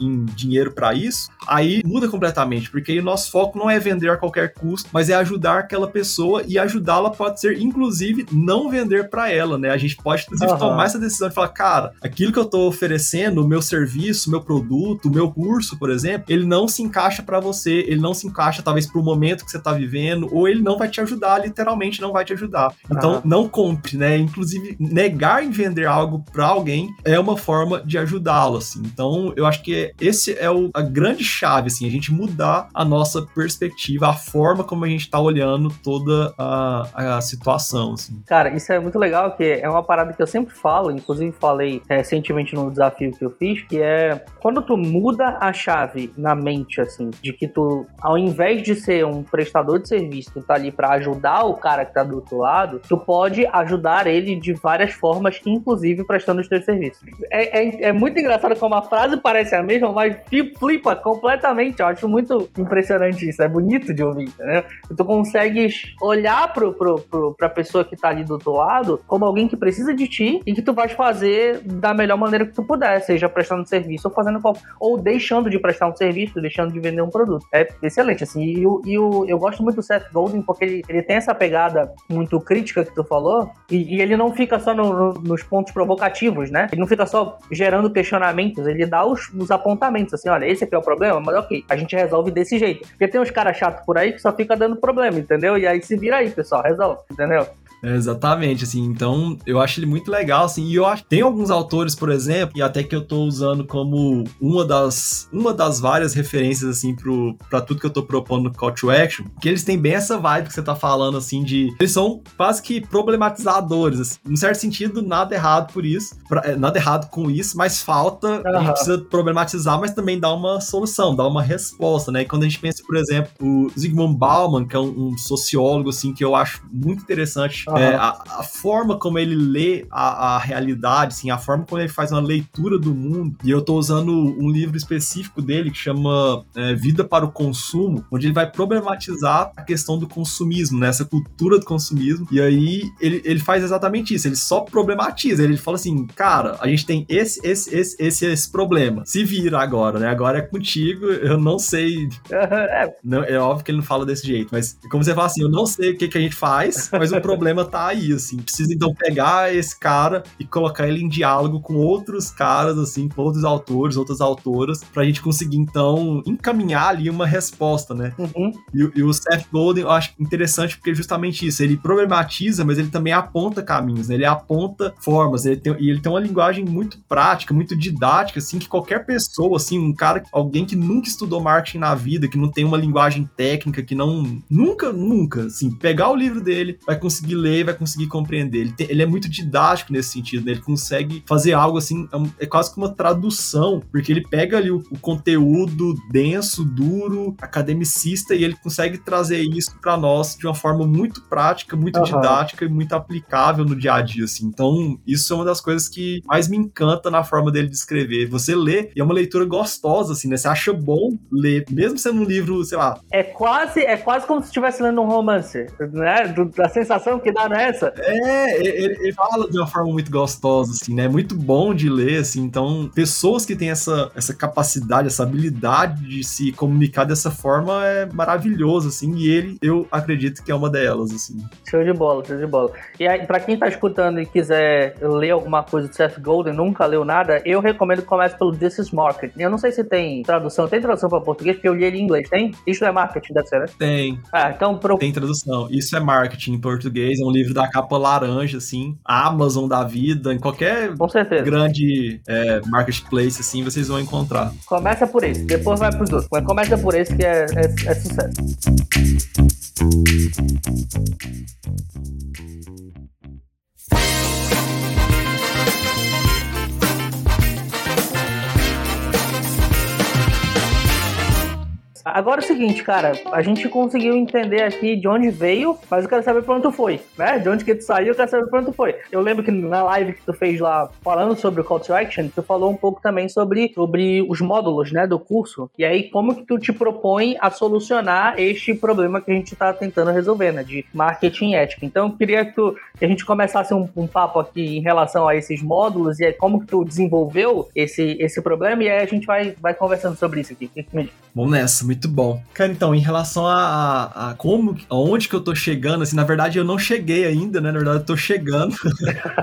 em dinheiro para isso, aí muda completamente, porque aí o nosso foco não é vender a qualquer custo, mas é ajudar aquela pessoa e ajudá-la pode ser, inclusive, não vender para ela, né? A gente pode, inclusive, uhum. tomar essa decisão de falar, cara, aquilo que eu estou oferecendo, o meu serviço, o meu produto, o meu curso, por exemplo, ele não se encaixa para você, ele não se encaixa talvez para o momento que você está vivendo, ou ele não vai te ajudar, literalmente não vai te ajudar. Então, ah. não compre, né? Inclusive, negar em vender algo para alguém é uma forma de ajudá-lo, assim. Então, eu acho que esse é o, a grande chave, assim, a gente mudar a nossa perspectiva, a forma como a gente está olhando toda a, a situação, assim. Cara, isso é muito legal, que é uma parada que eu sempre falo, inclusive falei recentemente no desafio que eu fiz, que é quando tu muda a chave na mente, assim, de que tu, ao invés de ser um prestador de serviço, tu tá ali para ajudar o cara que tá do outro lado, tu pode ajudar ele de várias formas, inclusive prestando os teus serviços. É, é, é muito engraçado como a frase parece a mesma, mas flipa completamente. Eu acho muito impressionante isso. É bonito de ouvir, né? Tu consegues olhar pro, pro, pro, pra pessoa que tá ali do outro lado como alguém que precisa de ti e que tu vais fazer da melhor maneira que tu puder, seja prestando serviço ou fazendo ou deixando de prestar um serviço, deixando de vender um produto. É excelente, assim. E, o, e o, eu gosto muito do Seth Golden porque ele, ele tem essa pegada muito crítica que tu falou, e, e ele não fica só no, no, nos pontos provocativos, né? Ele não fica só gerando questionamentos, ele dá os, os apontamentos, assim, olha, esse aqui é o problema, mas ok, a gente resolve desse jeito. Porque tem uns caras chatos por aí que só fica dando problema, entendeu? E aí se vira aí, pessoal, resolve, entendeu? É, exatamente, assim, então eu acho ele muito legal, assim, e eu acho tem alguns autores, por exemplo, e até que eu tô usando como uma das uma das várias referências, assim, pro, pra tudo que eu tô propondo no Call to Action, que eles têm bem essa vibe que você tá falando, assim, de eles são quase que problematizadores, assim, em certo sentido, nada errado por isso, pra, é, nada errado com isso, mas falta, uhum. a gente precisa problematizar, mas também dar uma solução, dar uma resposta, né, e quando a gente pensa, por exemplo, o Zygmunt Bauman, que é um, um sociólogo, assim, que eu acho muito interessante Uhum. É, a, a, forma como ele lê a, a, realidade, assim, a forma como ele faz uma leitura do mundo. E eu tô usando um livro específico dele que chama é, Vida para o Consumo, onde ele vai problematizar a questão do consumismo, né? Essa cultura do consumismo. E aí ele, ele faz exatamente isso, ele só problematiza. Ele fala assim, cara, a gente tem esse, esse, esse, esse, esse problema. Se vira agora, né? Agora é contigo, eu não sei. É. Não, é óbvio que ele não fala desse jeito, mas como você fala assim, eu não sei o que, que a gente faz, mas o problema problema tá aí, assim. Precisa então pegar esse cara e colocar ele em diálogo com outros caras, assim, com outros autores, outras autoras, pra gente conseguir então encaminhar ali uma resposta, né? Uhum. E, e, o Seth Golden eu acho interessante porque é justamente isso, ele problematiza, mas ele também aponta caminhos, né? Ele aponta formas, ele tem, e ele tem uma linguagem muito prática, muito didática, assim, que qualquer pessoa, assim, um cara, alguém que nunca estudou marketing na vida, que não tem uma linguagem técnica, que não, nunca, nunca, assim, pegar o livro dele, vai conseguir ler ler vai conseguir compreender. Ele, tem, ele é muito didático nesse sentido, né? Ele consegue fazer algo assim, é, é quase que uma tradução, porque ele pega ali o, o, conteúdo denso, duro, academicista, e ele consegue trazer isso para nós de uma forma muito prática, muito uhum. didática e muito aplicável no dia a dia, assim. Então, isso é uma das coisas que mais me encanta na forma dele de escrever. Você lê e é uma leitura gostosa, assim, né? Você acha bom ler, mesmo sendo um livro, sei lá. É quase, é quase como se estivesse lendo um romance, né? Do, a sensação que dá nessa. É, ele, ele, fala de uma forma muito gostosa, assim, né? Muito bom de ler, assim. Então, pessoas que têm essa, essa capacidade, essa habilidade de se comunicar dessa forma é maravilhoso, assim. E ele, eu acredito que é uma delas, assim. Show de bola, show de bola. E aí, pra quem tá escutando e quiser ler alguma coisa do Seth Golden, nunca leu nada, eu recomendo que comece pelo This is Marketing. Eu não sei se tem tradução. Tem tradução para português? Porque eu li ele em inglês. Tem? Isso é marketing, deve ser, né? Tem. Ah, então... Pro... Tem tradução. Isso é marketing em português. É um livro da capa laranja, assim, Amazon da vida, em qualquer grande é, marketplace, assim, vocês vão encontrar. Começa por esse, depois vai pros outros. Mas começa por esse que é, é, é sucesso. Agora é o seguinte, cara, a gente conseguiu entender aqui de onde veio, mas eu quero saber pra onde tu foi, né? De onde que tu saiu, eu quero saber pra onde tu foi. Eu lembro que na live que tu fez lá, falando sobre o Call to Action, tu falou um pouco também sobre, sobre os módulos, né, do curso. E aí, como que tu te propõe a solucionar este problema que a gente tá tentando resolver, né, de marketing ético. Então, eu queria que, tu, que a gente começasse um, um, papo aqui em relação a esses módulos e como que tu desenvolveu esse, esse problema e aí a gente vai, vai conversando sobre isso aqui. Vamos nessa, muito bom. Cara, então, em relação a, a, a como, aonde que eu tô chegando, assim, na verdade eu não cheguei ainda, né? Na verdade eu tô chegando.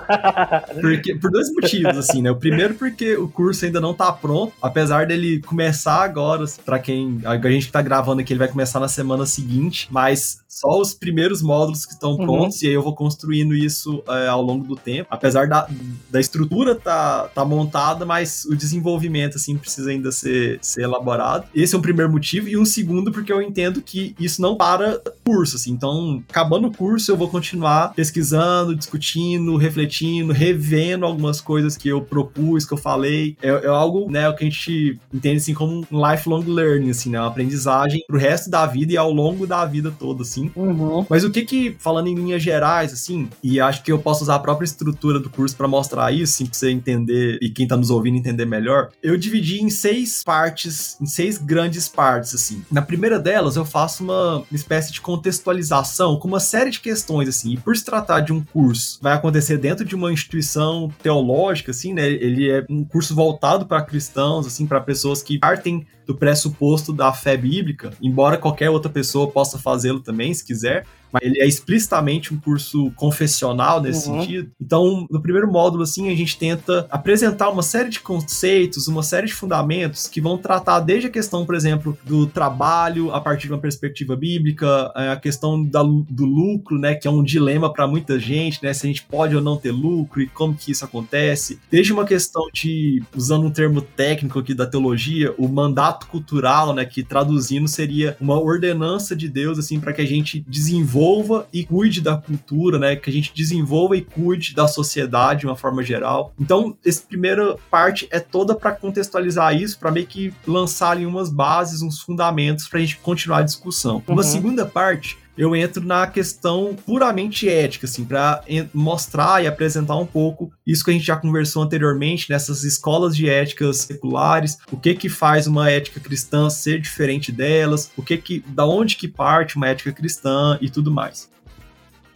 porque, por dois motivos, assim, né? O primeiro porque o curso ainda não tá pronto, apesar dele começar agora, para quem, a gente tá gravando aqui, ele vai começar na semana seguinte, mas só os primeiros módulos que estão uhum. prontos, uhum. e aí eu vou construindo isso é, ao longo do tempo. Apesar da, da estrutura tá, tá montada, mas o desenvolvimento, assim, precisa ainda ser, ser elaborado. Esse é o primeiro motivo, e um segundo porque eu entendo que isso não para curso, assim. Então, acabando o curso, eu vou continuar pesquisando, discutindo, refletindo, revendo algumas coisas que eu propus, que eu falei. É, é algo, né, que a gente entende, assim, como um lifelong learning, assim, né? Uma aprendizagem pro resto da vida e ao longo da vida toda, assim assim. Uhum. Mas o que que, falando em linhas gerais, assim, e acho que eu posso usar a própria estrutura do curso para mostrar isso, assim, pra você entender e quem tá nos ouvindo entender melhor, eu dividi em seis partes, em seis grandes partes, assim. Na primeira delas, eu faço uma espécie de contextualização com uma série de questões, assim, e por se tratar de um curso, vai acontecer dentro de uma instituição teológica, assim, né? Ele é um curso voltado para cristãos, assim, para pessoas que partem do pressuposto da fé bíblica, embora qualquer outra pessoa possa fazê-lo também, se quiser, mas ele é explicitamente um curso confessional nesse uhum. sentido. Então, no primeiro módulo, assim, a gente tenta apresentar uma série de conceitos, uma série de fundamentos que vão tratar desde a questão, por exemplo, do trabalho a partir de uma perspectiva bíblica, é, a questão da, do lucro, né, que é um dilema para muita gente, né, se a gente pode ou não ter lucro e como que isso acontece. Desde uma questão de, usando um termo técnico aqui da teologia, o mandato cultural, né, que traduzindo seria uma ordenança de Deus, assim, para que a gente desenvolva desenvolva e cuide da cultura, né? Que a gente desenvolva e cuide da sociedade de uma forma geral. Então, essa primeira parte é toda para contextualizar isso, para meio que lançar ali umas bases, uns fundamentos para a gente continuar a discussão. Uhum. Uma segunda parte eu entro na questão puramente ética, assim, para mostrar e apresentar um pouco isso que a gente já conversou anteriormente nessas escolas de éticas seculares, o que que faz uma ética cristã ser diferente delas, o que que, da onde que parte uma ética cristã e tudo mais.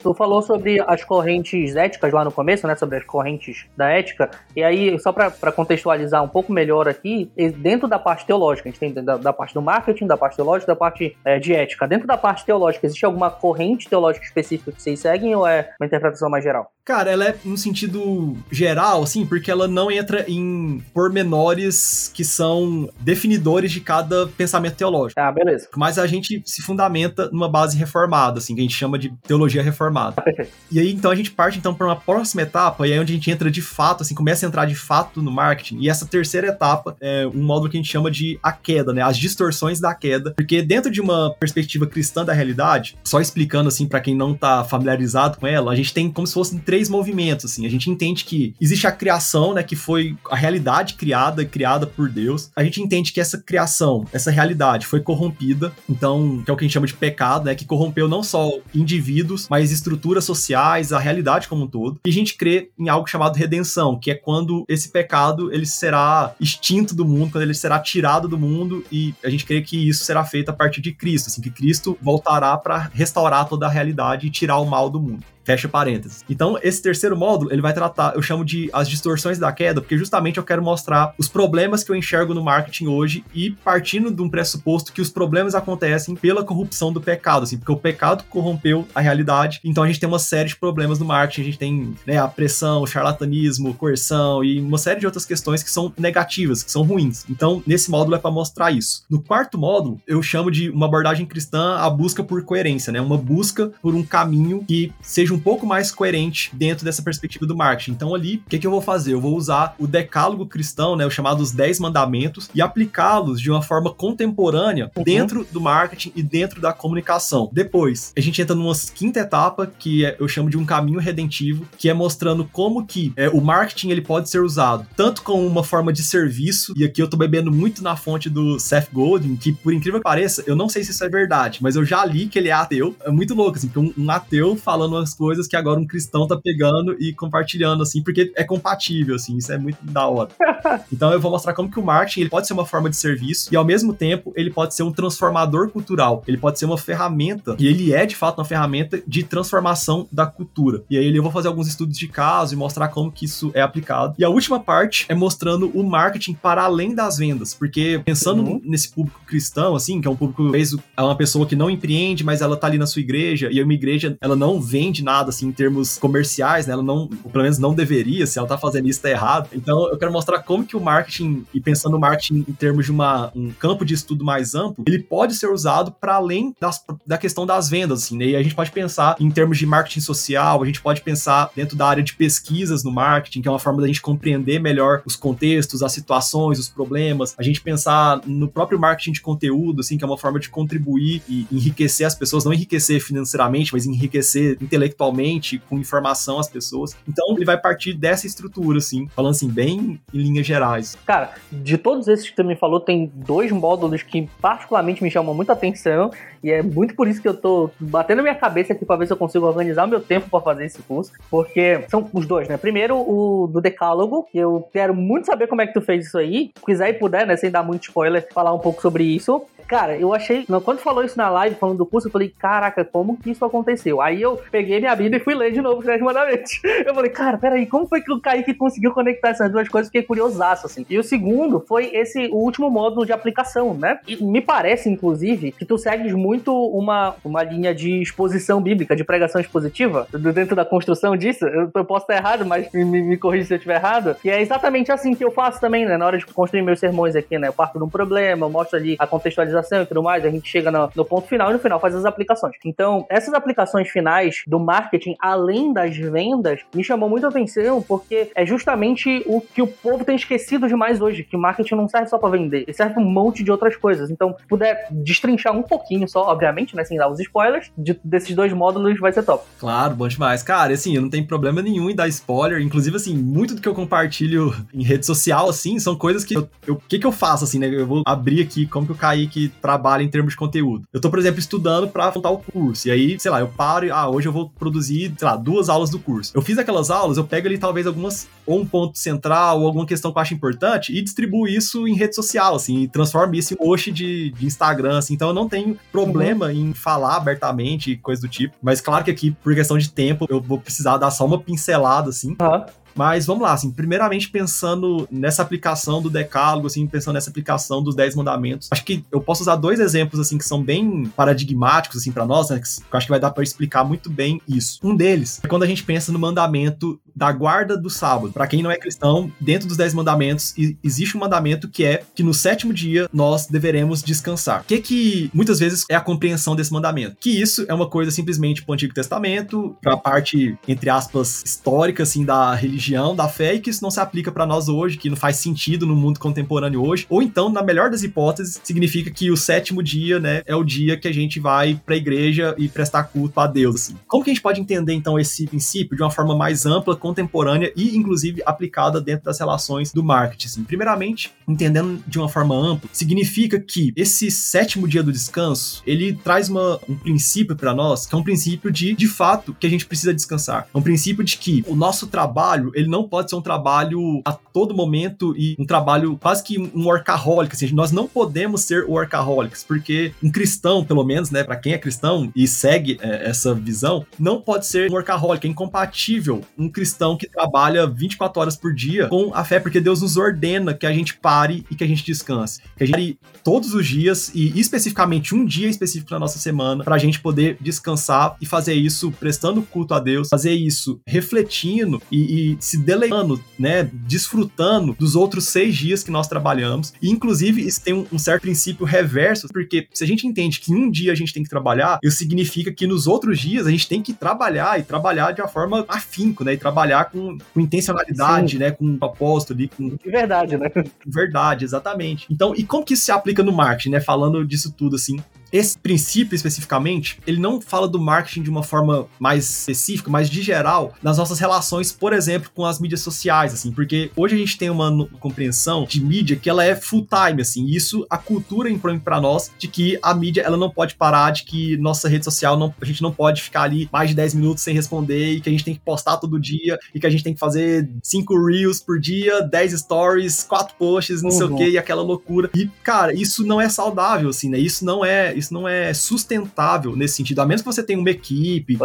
Tu falou sobre as correntes éticas lá no começo, né? Sobre as correntes da ética. E aí, só para contextualizar um pouco melhor aqui, dentro da parte teológica, a gente tem da, da parte do marketing, da parte teológica, da parte é, de ética. Dentro da parte teológica, existe alguma corrente teológica específica que vocês seguem ou é uma interpretação mais geral? Cara, ela é no sentido geral, assim, porque ela não entra em pormenores que são definidores de cada pensamento teológico. Ah, beleza. Mas a gente se fundamenta numa base reformada, assim, que a gente chama de teologia reformada. Ah, perfeito. E aí, então, a gente parte, então, para uma próxima etapa, e aí é onde a gente entra de fato, assim, começa a entrar de fato no marketing. E essa terceira etapa é um módulo que a gente chama de a queda, né? As distorções da queda. Porque dentro de uma perspectiva cristã da realidade, só explicando, assim, para quem não tá familiarizado com ela, a gente tem como se fossem três movimentos, assim. A gente entende que existe a criação, né, que foi a realidade criada, criada por Deus. A gente entende que essa criação, essa realidade foi corrompida, então, que é o que a gente chama de pecado, né, que corrompeu não só indivíduos, mas estruturas sociais, a realidade como um todo. E a gente crê em algo chamado redenção, que é quando esse pecado ele será extinto do mundo, quando ele será tirado do mundo e a gente crê que isso será feito a partir de Cristo, assim, que Cristo voltará para restaurar toda a realidade e tirar o mal do mundo. Fecha parênteses. Então, esse terceiro módulo, ele vai tratar, eu chamo de as distorções da queda, porque justamente eu quero mostrar os problemas que eu enxergo no marketing hoje e partindo de um pressuposto que os problemas acontecem pela corrupção do pecado, assim, porque o pecado corrompeu a realidade. Então, a gente tem uma série de problemas no marketing, a gente tem né, a pressão, o charlatanismo, coerção e uma série de outras questões que são negativas, que são ruins. Então, nesse módulo é para mostrar isso. No quarto módulo, eu chamo de uma abordagem cristã a busca por coerência, né? Uma busca por um caminho que seja um pouco mais coerente dentro dessa perspectiva do marketing. Então, ali, o que, que eu vou fazer? Eu vou usar o decálogo cristão, né, o chamado os 10 mandamentos, e aplicá-los de uma forma contemporânea uhum. dentro do marketing e dentro da comunicação. Depois, a gente entra numa quinta etapa, que é, eu chamo de um caminho redentivo, que é mostrando como que é, o marketing ele pode ser usado tanto como uma forma de serviço, e aqui eu tô bebendo muito na fonte do Seth Godin, que por incrível que pareça, eu não sei se isso é verdade, mas eu já li que ele é ateu. É muito louco, assim, porque um, um ateu falando umas coisas que agora um cristão tá pegando e compartilhando, assim, porque é compatível, assim, isso é muito da hora. Então eu vou mostrar como que o marketing ele pode ser uma forma de serviço e ao mesmo tempo ele pode ser um transformador cultural, ele pode ser uma ferramenta, e ele é de fato uma ferramenta de transformação da cultura. E aí eu vou fazer alguns estudos de caso e mostrar como que isso é aplicado. E a última parte é mostrando o marketing para além das vendas, porque pensando uhum. nesse público cristão, assim, que é um público, é uma pessoa que não empreende, mas ela tá ali na sua igreja, e uma igreja, ela não vende nada nada, assim, em termos comerciais, né? Ela não, pelo menos não deveria, se ela tá fazendo isso, tá errado. Então, eu quero mostrar como que o marketing, e pensando no marketing em termos de uma, um campo de estudo mais amplo, ele pode ser usado para além das, da questão das vendas, assim, né? E a gente pode pensar em termos de marketing social, a gente pode pensar dentro da área de pesquisas no marketing, que é uma forma da gente compreender melhor os contextos, as situações, os problemas, a gente pensar no próprio marketing de conteúdo, assim, que é uma forma de contribuir e enriquecer as pessoas, não enriquecer financeiramente, mas enriquecer intelectualmente principalmente, com informação às pessoas. Então, ele vai partir dessa estrutura, assim, falando assim, bem em linhas gerais. Cara, de todos esses que você me falou, tem dois módulos que particularmente me chamam muita atenção, e é muito por isso que eu tô batendo minha cabeça aqui pra ver se eu consigo organizar o meu tempo para fazer esse curso, porque são os dois, né? Primeiro, o do Decálogo, que eu quero muito saber como é que tu fez isso aí, se quiser e puder, né, sem dar muito spoiler, falar um pouco sobre isso. Cara, eu achei. Quando falou isso na live, falando do curso, eu falei, caraca, como que isso aconteceu? Aí eu peguei minha Bíblia e fui ler de novo os Dez Mandamentos. Eu falei, cara, peraí, como foi que o Kaique conseguiu conectar essas duas coisas? Fiquei curiosaço, assim. E o segundo foi esse o último módulo de aplicação, né? E me parece, inclusive, que tu segues muito uma, uma linha de exposição bíblica, de pregação expositiva, dentro da construção disso. Eu, eu posso estar errado, mas me, me corrija se eu estiver errado. E é exatamente assim que eu faço também, né? Na hora de construir meus sermões aqui, né? Eu parto de um problema, eu mostro ali a contextualização e tudo mais, a gente chega no, no, ponto final e no final faz as aplicações. Então, essas aplicações finais do marketing, além das vendas, me chamou muito a atenção porque é justamente o que o povo tem esquecido demais hoje, que o marketing não serve só para vender, ele serve pra um monte de outras coisas. Então, puder destrinchar um pouquinho só, obviamente, né, sem dar os spoilers, de, desses dois módulos vai ser top. Claro, bom demais. Cara, assim, eu não tenho problema nenhum em dar spoiler, inclusive, assim, muito do que eu compartilho em rede social, assim, são coisas que eu, o que que eu faço, assim, né, eu vou abrir aqui como que o Kaique trabalha em termos de conteúdo. Eu tô, por exemplo, estudando para montar o curso. E aí, sei lá, eu paro e, ah, hoje eu vou produzir, sei lá, duas aulas do curso. Eu fiz aquelas aulas, eu pego ali talvez algumas, ou um ponto central, ou alguma questão que eu acho importante, e distribuo isso em rede social, assim, e transformo isso em post de, de Instagram, assim. Então eu não tenho problema uhum. em falar abertamente e coisa do tipo. Mas claro que aqui, por questão de tempo, eu vou precisar dar só uma pincelada, assim. Uhum. Mas vamos lá, assim, primeiramente pensando nessa aplicação do decálogo, assim, pensando nessa aplicação dos Dez Mandamentos, acho que eu posso usar dois exemplos, assim, que são bem paradigmáticos, assim, para nós, né, que eu acho que vai dar para explicar muito bem isso. Um deles é quando a gente pensa no mandamento da guarda do sábado. Para quem não é cristão, dentro dos Dez Mandamentos existe um mandamento que é que no sétimo dia nós deveremos descansar. O que que muitas vezes é a compreensão desse mandamento? Que isso é uma coisa simplesmente pro Antigo Testamento, para a parte entre aspas histórica assim da religião da fé, e que isso não se aplica para nós hoje, que não faz sentido no mundo contemporâneo hoje. Ou então, na melhor das hipóteses, significa que o sétimo dia, né, é o dia que a gente vai para a igreja e prestar culto a Deus. Assim. Como que a gente pode entender então esse princípio de uma forma mais ampla, contemporânea e inclusive aplicada dentro das relações do marketing? Assim? Primeiramente, entendendo de uma forma ampla, significa que esse sétimo dia do descanso, ele traz uma, um princípio para nós, que é um princípio de, de fato, que a gente precisa descansar. É um princípio de que o nosso trabalho, ele não pode ser um trabalho a todo momento e um trabalho quase que um workaholic, assim, nós não podemos ser workaholics, porque um cristão, pelo menos, né, para quem é cristão e segue é, essa visão, não pode ser um workaholic, é incompatível um cristão que trabalha 24 horas por dia com a fé, porque Deus nos ordena que a gente pare e que a gente descanse, que a gente pare todos os dias e especificamente um dia específico na nossa semana para a gente poder descansar e fazer isso prestando culto a Deus, fazer isso refletindo e, e se deleitando, né, desfrutando dos outros seis dias que nós trabalhamos. E, inclusive, isso tem um, um, certo princípio reverso, porque se a gente entende que um dia a gente tem que trabalhar, isso significa que nos outros dias a gente tem que trabalhar e trabalhar de uma forma afinco, né, e trabalhar com, com intencionalidade, Sim. né, com um propósito ali, com... De verdade, né? Verdade, exatamente. Então, e como que isso se aplica no marketing, né, falando disso tudo, assim? Esse princípio especificamente, ele não fala do marketing de uma forma mais específica, mais de geral, nas nossas relações, por exemplo, com as mídias sociais, assim, porque hoje a gente tem uma compreensão de mídia que ela é full time, assim, e isso a cultura impõe para nós de que a mídia ela não pode parar, de que nossa rede social não, a gente não pode ficar ali mais de 10 minutos sem responder e que a gente tem que postar todo dia e que a gente tem que fazer 5 reels por dia, 10 stories, 4 posts, não uhum. sei o uhum. que, e aquela loucura. E, cara, isso não é saudável, assim, né? Isso não é isso não é sustentável nesse sentido. A menos que você tenha uma equipe,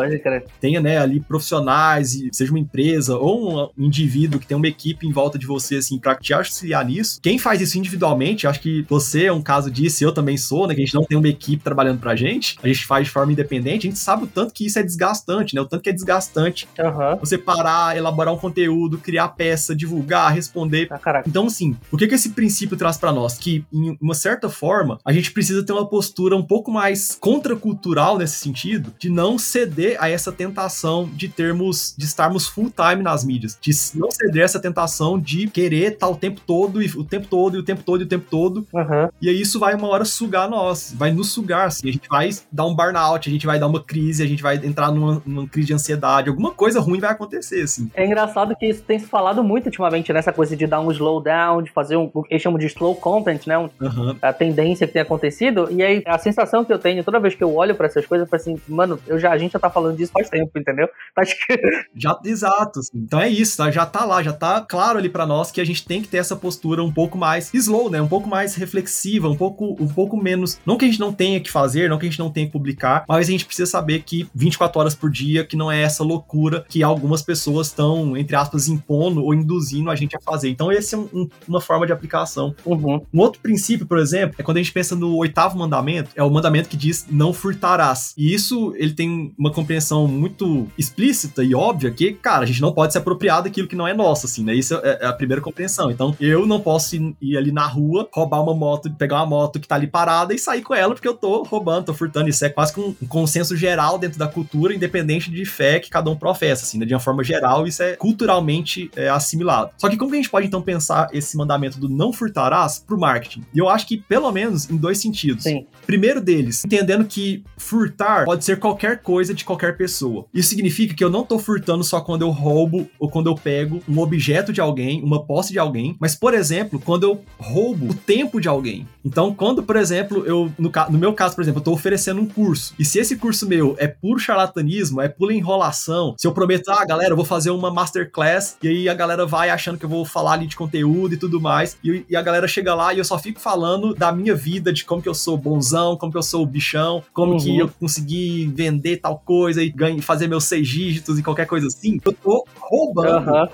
tenha né, ali profissionais, seja uma empresa ou um indivíduo que tem uma equipe em volta de você, assim, para te auxiliar nisso. Quem faz isso individualmente, acho que você é um caso disso, eu também sou, né? Que a gente não tem uma equipe trabalhando pra gente, a gente faz de forma independente, a gente sabe o tanto que isso é desgastante, né? O tanto que é desgastante uhum. você parar, elaborar um conteúdo, criar peça, divulgar, responder. Ah, então, assim, o que que esse princípio traz para nós? Que, em uma certa forma, a gente precisa ter uma postura um pouco mais contracultural nesse sentido, de não ceder a essa tentação de termos, de estarmos full time nas mídias, de não ceder a essa tentação de querer estar o tempo todo, e o tempo todo, e o tempo todo, e o tempo todo. Uhum. E aí isso vai uma hora sugar nós, vai nos sugar, assim, a gente vai dar um burnout, a gente vai dar uma crise, a gente vai entrar numa, numa crise de ansiedade, alguma coisa ruim vai acontecer, assim. É engraçado que isso tem se falado muito ultimamente nessa coisa de dar um slowdown, de fazer um, o que eles chamam de slow content, né? Um, Uhum. a tendência que tem acontecido. E aí, a sensação que eu tenho toda vez que eu olho pra essas coisas, eu falo assim, mano, eu já, a gente já tá falando disso faz tempo, entendeu? Acho que. Já, exato. assim. Então é isso, tá? já tá lá, já tá claro ali pra nós que a gente tem que ter essa postura um pouco mais slow, né? Um pouco mais reflexiva, um pouco, um pouco menos. Não que a gente não tenha que fazer, não que a gente não tenha que publicar, mas a gente precisa saber que 24 horas por dia, que não é essa loucura que algumas pessoas estão, entre aspas, impondo ou induzindo a gente a fazer. Então, esse é um- um- uma forma de aplicação. Uhum. Um outro princípio, por exemplo, é quando a gente pensa no oitavo mandamento, é o mandamento que diz não furtarás. E isso, ele tem uma compreensão muito explícita e óbvia que, cara, a gente não pode se apropriar daquilo que não é nosso, assim, né? Isso é é a primeira compreensão. Então, eu não posso ir, ali na rua, roubar uma moto, pegar uma moto que tá ali parada e sair com ela porque eu tô roubando, tô furtando. Isso é quase que um, um consenso geral dentro da cultura, independente de fé que cada um professa, assim, né? De uma forma geral, isso é culturalmente é, assimilado. Só que como que a gente pode, então, pensar esse mandamento do não furtarás pro marketing? E eu acho que, pelo menos, em dois sentidos. Sim. Primeiro deles, entendendo que furtar pode ser qualquer coisa de qualquer pessoa. Isso significa que eu não tô furtando só quando eu roubo ou quando eu pego um objeto de alguém, uma posse de alguém, mas, por exemplo, quando eu roubo o tempo de alguém. Então, quando, por exemplo, eu, no, no meu caso, por exemplo, eu tô oferecendo um curso, e se esse curso meu é puro charlatanismo, é pura enrolação, se eu prometo, ah, galera, eu vou fazer uma masterclass, e aí a galera vai achando que eu vou falar ali de conteúdo e tudo mais, e, e a galera chega lá e eu só fico falando da minha vida, de como que eu sou bonzão, como que eu sou o bichão, como Uhum. que eu consegui vender tal coisa e ganhar, fazer meus seis dígitos e qualquer coisa assim, eu tô roubando.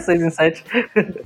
6 em 7.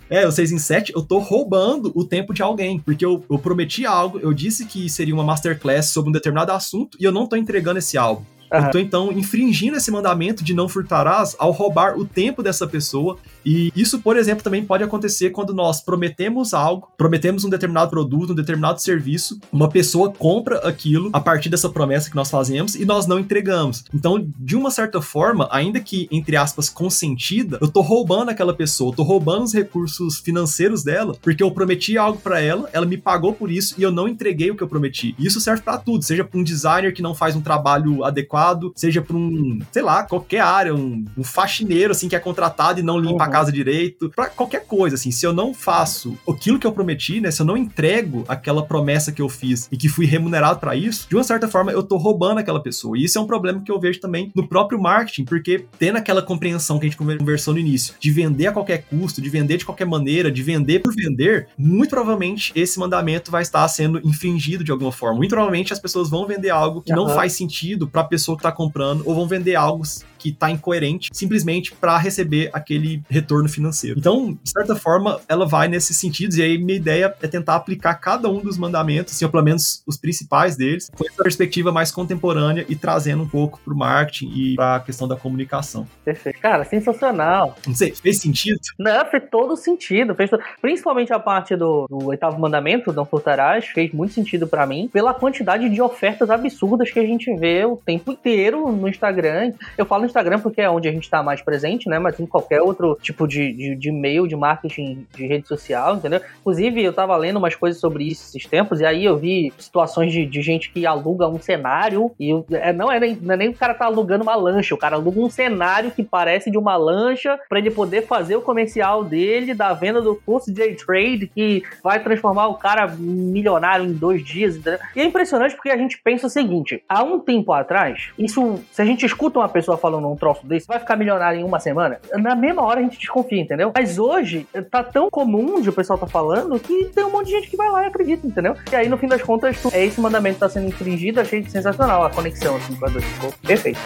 É, o 6 em 7, eu tô roubando o tempo de alguém, porque eu, eu prometi algo, eu disse que seria uma masterclass sobre um determinado assunto e eu não tô entregando esse algo. Aham. Eu tô então infringindo esse mandamento de não furtarás ao roubar o tempo dessa pessoa. E isso, por exemplo, também pode acontecer quando nós prometemos algo, prometemos um determinado produto, um determinado serviço, uma pessoa compra aquilo a partir dessa promessa que nós fazemos e nós não entregamos. Então, de uma certa forma, ainda que, entre aspas, consentida, eu tô roubando aquela pessoa, eu tô roubando os recursos financeiros dela, porque eu prometi algo pra ela, ela me pagou por isso e eu não entreguei o que eu prometi. E isso serve pra tudo, seja pra um designer que não faz um trabalho adequado, seja pra um, sei lá, qualquer área, um, um faxineiro assim que é contratado e não limpa. Casa direito, pra qualquer coisa assim. Se eu não faço aquilo que eu prometi, né, se eu não entrego aquela promessa que eu fiz e que fui remunerado pra isso, de uma certa forma eu tô roubando aquela pessoa. E isso é um problema que eu vejo também no próprio marketing, porque tendo aquela compreensão que a gente conversou no início, de vender a qualquer custo, de vender de qualquer maneira, de vender por vender, muito provavelmente esse mandamento vai estar sendo infringido de alguma forma. Muito provavelmente as pessoas vão vender algo que não Aham. faz sentido pra pessoa que tá comprando, ou vão vender algo que tá incoerente simplesmente pra receber aquele retorno financeiro. Então, de certa forma, ela vai nesses sentidos, e aí minha ideia é tentar aplicar cada um dos mandamentos, assim, ou pelo menos os principais deles, com essa perspectiva mais contemporânea e trazendo um pouco pro marketing e pra questão da comunicação. Perfeito. Cara, sensacional. Não sei, fez sentido? Não, fez todo sentido. Fez Principalmente a parte do, do oitavo mandamento, não furtarás, fez muito sentido pra mim, pela quantidade de ofertas absurdas que a gente vê o tempo inteiro no Instagram. Eu falo Instagram porque é onde a gente tá mais presente, né? Mas em qualquer outro tipo de, de, de e-mail, de marketing de rede social, entendeu? Inclusive, eu tava lendo umas coisas sobre isso esses tempos, e aí eu vi situações de, de gente que aluga um cenário, e é, não, é nem, não é nem o cara tá alugando uma lancha, o cara aluga um cenário que parece de uma lancha pra ele poder fazer o comercial dele da venda do curso de trade que vai transformar o cara milionário em dois dias. entendeu? E é impressionante porque a gente pensa o seguinte: há um tempo atrás, isso, se a gente escuta uma pessoa falando um troço desse, vai ficar milionário em uma semana, na mesma hora a gente desconfia, entendeu? Mas hoje tá tão comum de o pessoal tá falando que tem um monte de gente que vai lá e acredita, entendeu? E aí, no fim das contas, é esse mandamento que tá sendo infringido, achei sensacional a conexão, assim, com a dois. Ficou perfeito.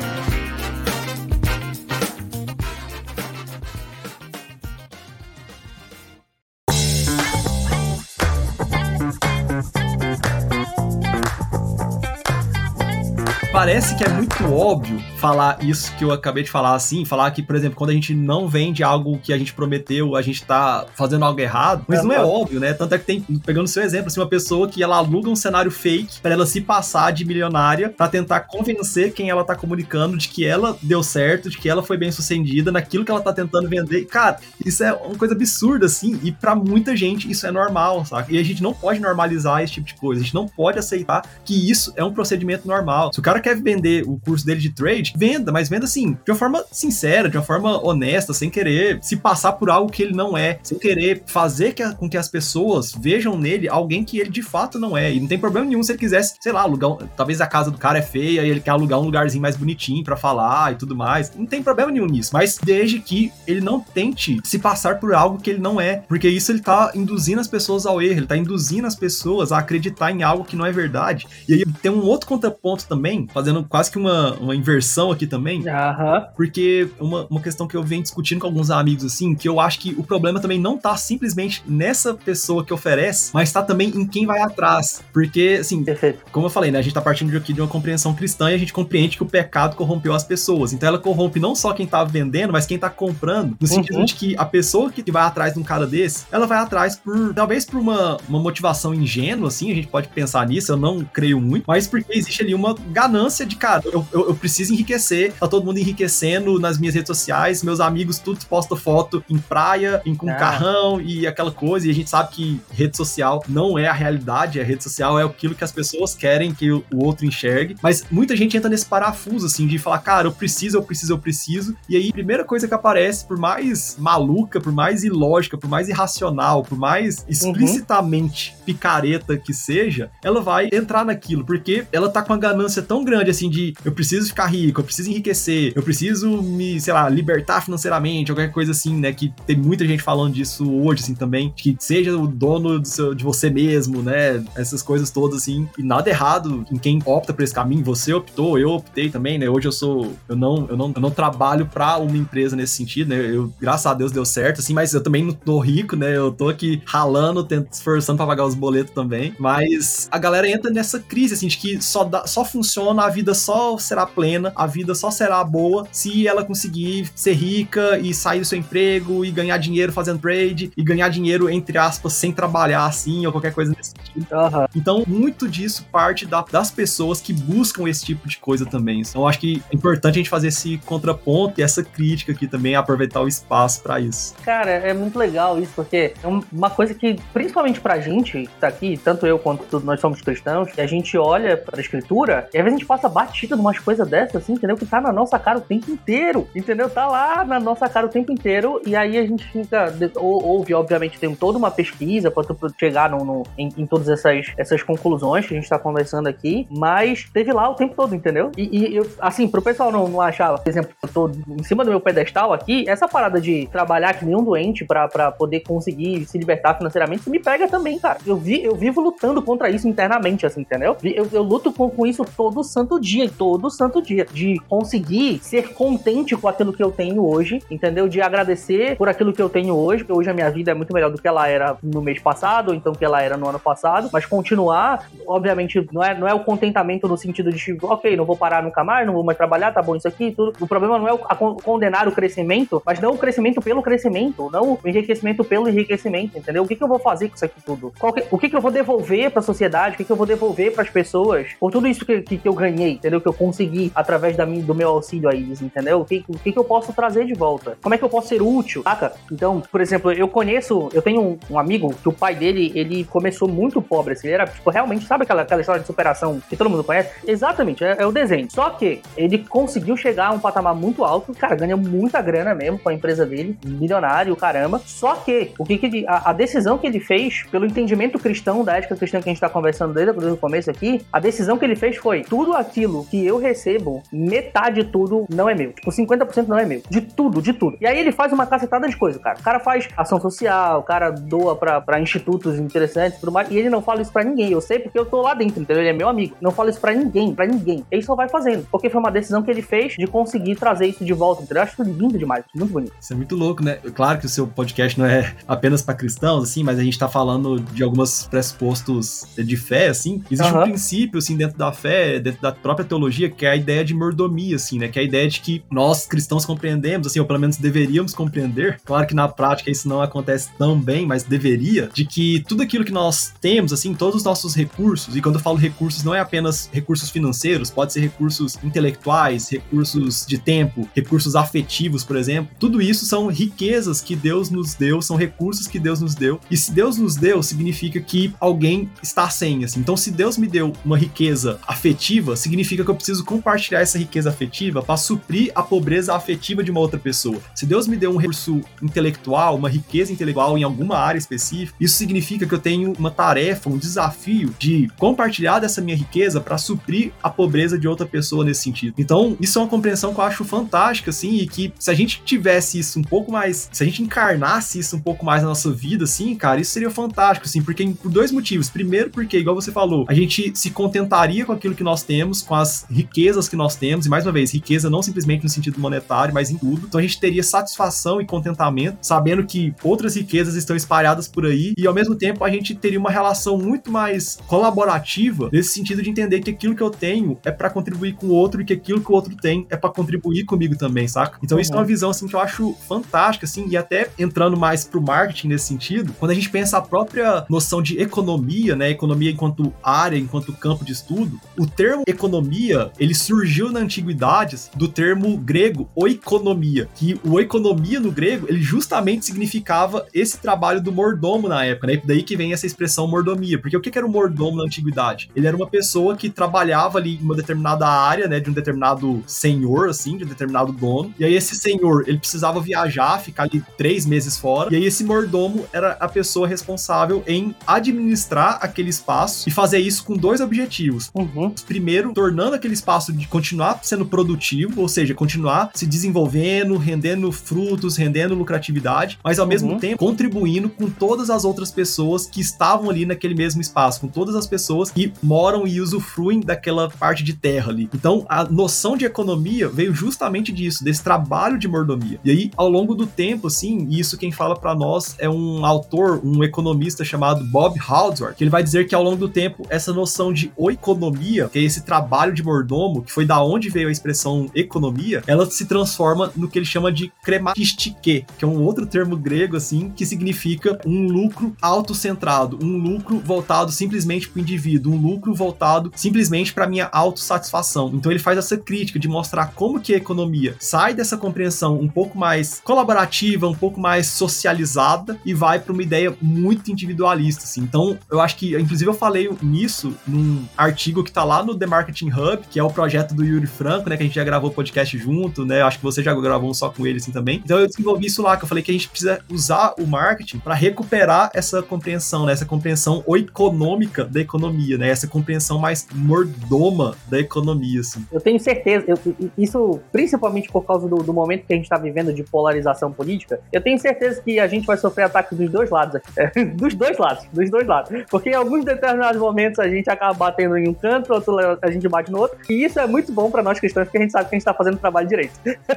Parece que é muito óbvio falar isso que eu acabei de falar assim, falar que, por exemplo, quando a gente não vende algo que a gente prometeu, a gente tá fazendo algo errado, mas não é óbvio, né? Tanto é que tem, pegando o seu exemplo, assim, uma pessoa que ela aluga um cenário fake para ela se passar de milionária para tentar convencer quem ela tá comunicando de que ela deu certo, de que ela foi bem sucedida naquilo que ela tá tentando vender. Cara, isso é uma coisa absurda, assim, e para muita gente isso é normal, sabe? E a gente não pode normalizar esse tipo de coisa, a gente não pode aceitar que isso é um procedimento normal. Se o cara quer vender o curso dele de trade, venda, mas venda assim, de uma forma sincera, de uma forma honesta, sem querer se passar por algo que ele não é, sem querer fazer que, com que as pessoas vejam nele alguém que ele de fato não é. E não tem problema nenhum se ele quisesse, sei lá, alugar. Um, talvez a casa do cara é feia e ele quer alugar um lugarzinho mais bonitinho para falar e tudo mais. Não tem problema nenhum nisso, mas desde que ele não tente se passar por algo que ele não é, porque isso ele tá induzindo as pessoas ao erro, ele tá induzindo as pessoas a acreditar em algo que não é verdade. E aí tem um outro contraponto também, fazendo quase que uma, uma inversão aqui também, uhum. porque uma, uma questão que eu venho discutindo com alguns amigos assim, que eu acho que o problema também não tá simplesmente nessa pessoa que oferece, mas tá também em quem vai atrás. Porque, assim, Perfeito. como eu falei, né, a gente tá partindo aqui de uma compreensão cristã e a gente compreende que o pecado corrompeu as pessoas. Então ela corrompe não só quem tá vendendo, mas quem tá comprando, no sentido uhum. de que a pessoa que vai atrás de um cara desse, ela vai atrás por, talvez por uma, uma motivação ingênua, assim, a gente pode pensar nisso, eu não creio muito, mas porque existe ali uma ganância de, cara, eu, eu, eu preciso enriquecer, tá todo mundo enriquecendo nas minhas redes sociais, meus amigos tudo postam foto em praia, em, com ah. carrão e aquela coisa, e a gente sabe que rede social não é a realidade, a rede social é aquilo que as pessoas querem que o outro enxergue, mas muita gente entra nesse parafuso, assim, de falar, cara, eu preciso, eu preciso, eu preciso, e aí, primeira coisa que aparece, por mais maluca, por mais ilógica, por mais irracional, por mais uhum. explicitamente uhum. picareta que seja, ela vai entrar naquilo, porque ela tá com uma ganância tão grande, assim, de eu preciso ficar rico, eu preciso enriquecer, eu preciso me, sei lá, libertar financeiramente, qualquer coisa assim, né, que tem muita gente falando disso hoje, assim, também, que seja o dono do seu, de você mesmo, né, essas coisas todas, assim, e nada errado em quem opta por esse caminho, você optou, eu optei também, né, hoje eu sou, eu não, eu não, eu não trabalho pra uma empresa nesse sentido, né, eu, graças a Deus deu certo, assim, mas eu também não tô rico, né, eu tô aqui ralando, tentando, esforçando pra pagar os boletos também, mas a galera entra nessa crise, assim, de que só, dá, só funciona, a vida só será plena, a vida só será boa se ela conseguir ser rica e sair do seu emprego e ganhar dinheiro fazendo trade e ganhar dinheiro, entre aspas, sem trabalhar assim ou qualquer coisa nesse sentido. Uhum. Então, muito disso parte da, das pessoas que buscam esse tipo de coisa também. Então, acho que é importante a gente fazer esse contraponto e essa crítica aqui também, aproveitar o espaço para isso. Cara, é muito legal isso, porque é uma coisa que, principalmente pra gente que tá aqui, tanto eu quanto nós somos cristãos, e a gente olha pra escritura e às vezes a gente passa batida numas coisas dessas, assim, entendeu? Que tá na nossa cara o tempo inteiro, entendeu? Tá lá na nossa cara o tempo inteiro, e aí a gente fica. Ouve, obviamente, tem toda uma pesquisa pra tu chegar no, no em, em, todas essas, essas conclusões que a gente tá conversando aqui, mas teve lá o tempo todo, entendeu? E, e eu, assim, pro pessoal não, não achar, por exemplo, eu tô em cima do meu pedestal aqui, essa parada de trabalhar que nem um doente pra, pra poder conseguir se libertar financeiramente, me pega também, cara. Eu, vi, eu vivo lutando contra isso internamente, assim, entendeu? Eu, eu luto com, com isso todo santo dia, todo santo dia. De conseguir ser contente com aquilo que eu tenho hoje, entendeu? De agradecer por aquilo que eu tenho hoje, porque hoje a minha vida é muito melhor do que ela era no mês passado, ou então que ela era no ano passado, mas continuar, obviamente, não é, não é o contentamento no sentido de, ok, não vou parar nunca mais, não vou mais trabalhar, tá bom isso aqui, tudo. O problema não é o, a, condenar o crescimento, mas não o crescimento pelo crescimento, não o enriquecimento pelo enriquecimento, entendeu? O que, que eu vou fazer com isso aqui tudo? Que, o que, que eu vou devolver para a sociedade? O que, que eu vou devolver para as pessoas por tudo isso que, que, que, eu ganhei, entendeu? Que eu consegui através da minha, do meu auxílio a eles, entendeu? O que, o que, eu posso trazer de volta? Como é que eu posso ser útil, saca? Então, por exemplo, eu conheço, eu tenho um, um amigo que o pai dele, ele começou muito pobre, assim, ele era, tipo, realmente, sabe aquela, aquela história de superação que todo mundo conhece? Exatamente, é, é o desenho. Só que ele conseguiu chegar a um patamar muito alto, cara, ganha muita grana mesmo com a empresa dele, milionário, caramba. Só que, o que, que ele, a, a decisão que ele fez, pelo entendimento cristão, da ética cristã que a gente tá conversando desde, o começo aqui, a decisão que ele fez foi: tudo aquilo que eu recebo, metade de tudo não é meu. Tipo, 50% não é meu. De tudo, de tudo. E aí ele faz uma cacetada de coisa, cara. O cara faz ação social, o cara doa pra, pra institutos interessantes e tudo mais. E ele não fala isso pra ninguém. Eu sei porque eu tô lá dentro, entendeu? Ele é meu amigo. Não fala isso pra ninguém, pra ninguém. Ele só vai fazendo. Porque foi uma decisão que ele fez de conseguir trazer isso de volta, entendeu? Eu acho isso lindo demais. Muito bonito. Isso é muito louco, né? Claro que o seu podcast não é apenas pra cristãos, assim, mas a gente tá falando de algumas pressupostos de fé, assim, existe uhum. um princípio, assim, dentro da fé, dentro da própria teologia, que é a ideia de mordomia, assim, né? Que é a ideia de que nós cristãos compreendemos, assim, ou pelo menos deveríamos compreender. Claro que na prática isso não acontece tão bem, mas deveria, de que tudo aquilo que nós temos, assim, todos os nossos recursos, e quando eu falo recursos, não é apenas recursos financeiros, pode ser recursos intelectuais, recursos de tempo, recursos afetivos, por exemplo. Tudo isso são riquezas que Deus nos deu, são recursos que Deus nos deu. E se Deus nos deu, significa que alguém está sem, assim. Então, se Deus me deu uma riqueza afetiva, significa que eu preciso compartilhar essa riqueza afetiva para suprir a pobreza afetiva de uma outra pessoa. Se Deus me deu um recurso intelectual, uma riqueza intelectual em alguma área específica, isso significa que eu tenho uma tarefa, um desafio de compartilhar dessa minha riqueza para suprir a pobreza de outra pessoa nesse sentido. Então, isso é uma compreensão que eu acho fantástica, assim, e que se a gente tivesse isso um pouco mais, se a gente encarnasse isso um pouco mais na nossa vida, assim, cara, isso seria fantástico, assim, porque por dois motivos. Primeiro, porque, igual você falou, a gente se contentaria com aquilo que nós temos, com as riquezas que nós temos, e mais uma vez, riqueza não simplesmente no sentido monetário, mas em tudo. Então a gente teria satisfação e contentamento, sabendo que outras riquezas estão espalhadas por aí, e ao mesmo tempo a gente teria uma relação muito mais colaborativa, nesse sentido de entender que aquilo que eu tenho é para contribuir com o outro e que aquilo que o outro tem é para contribuir comigo também, saca? Então uhum. isso é uma uhum. visão assim que eu acho fantástica, assim, e até entrando mais pro marketing nesse sentido, quando a gente pensa a própria noção de economia, né, economia enquanto área, enquanto campo de estudo, o termo economia, ele surgiu na antiguidade do termo grego oikonomia, que o economia no grego, ele justamente significava esse trabalho do mordomo na época, né? Daí que vem essa expressão mordomia, porque o que era o mordomo na antiguidade? Ele era uma pessoa que trabalhava ali em uma determinada área, né, de um determinado senhor, assim, de um determinado dono, e aí esse senhor, ele precisava viajar, ficar ali três meses fora, e aí esse mordomo era a pessoa responsável em administrar aquele espaço e fazer isso com dois objetivos. Uhum. Primeiro, tornando aquele espaço de continuar sendo produtivo, ou seja, continuar se desenvolvendo, rendendo frutos, rendendo lucratividade, mas ao uhum. mesmo tempo contribuindo com todas as outras pessoas que estavam ali naquele mesmo espaço, com todas as pessoas que moram e usufruem daquela parte de terra ali. Então, a noção de economia veio justamente disso, desse trabalho de mordomia. E aí, ao longo do tempo, assim, isso quem fala para nós é um autor, um economista chamado Bob Haldsworth, que ele vai dizer que ao longo do tempo essa noção de economia, que é esse trabalho de mordomo, que foi da onde veio a expressão economia, ela se transforma no que ele chama de krematistike, que é um outro termo grego assim, que significa um lucro autocentrado, um lucro voltado simplesmente para o indivíduo, um lucro voltado simplesmente para minha autossatisfação. Então ele faz essa crítica de mostrar como que a economia sai dessa compreensão um pouco mais colaborativa, um pouco mais socializada e vai para uma ideia muito individualista, assim. Então, eu acho que, inclusive, eu falei nisso num artigo que tá lá no The Marketing Hub, que é o projeto do Yuri Franco, né, que a gente já gravou podcast junto, né? Acho que você já gravou um só com ele assim também. Então, eu desenvolvi isso lá, que eu falei que a gente precisa usar o marketing para recuperar essa compreensão, né, essa compreensão econômica da economia, né? Essa compreensão mais mordoma da economia, assim. Eu tenho certeza, eu, isso principalmente por causa do, do momento que a gente está vivendo de polarização política, eu tenho certeza que a gente vai sofrer ataques dos dois lados aqui. dos dois lados, dos dois lados. Porque em alguns determinados momentos a gente acaba batendo em um canto, outro a gente bate no outro. E isso é muito bom para nós cristãos, porque a gente sabe que a gente tá fazendo o trabalho direito.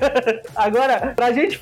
Agora, pra gente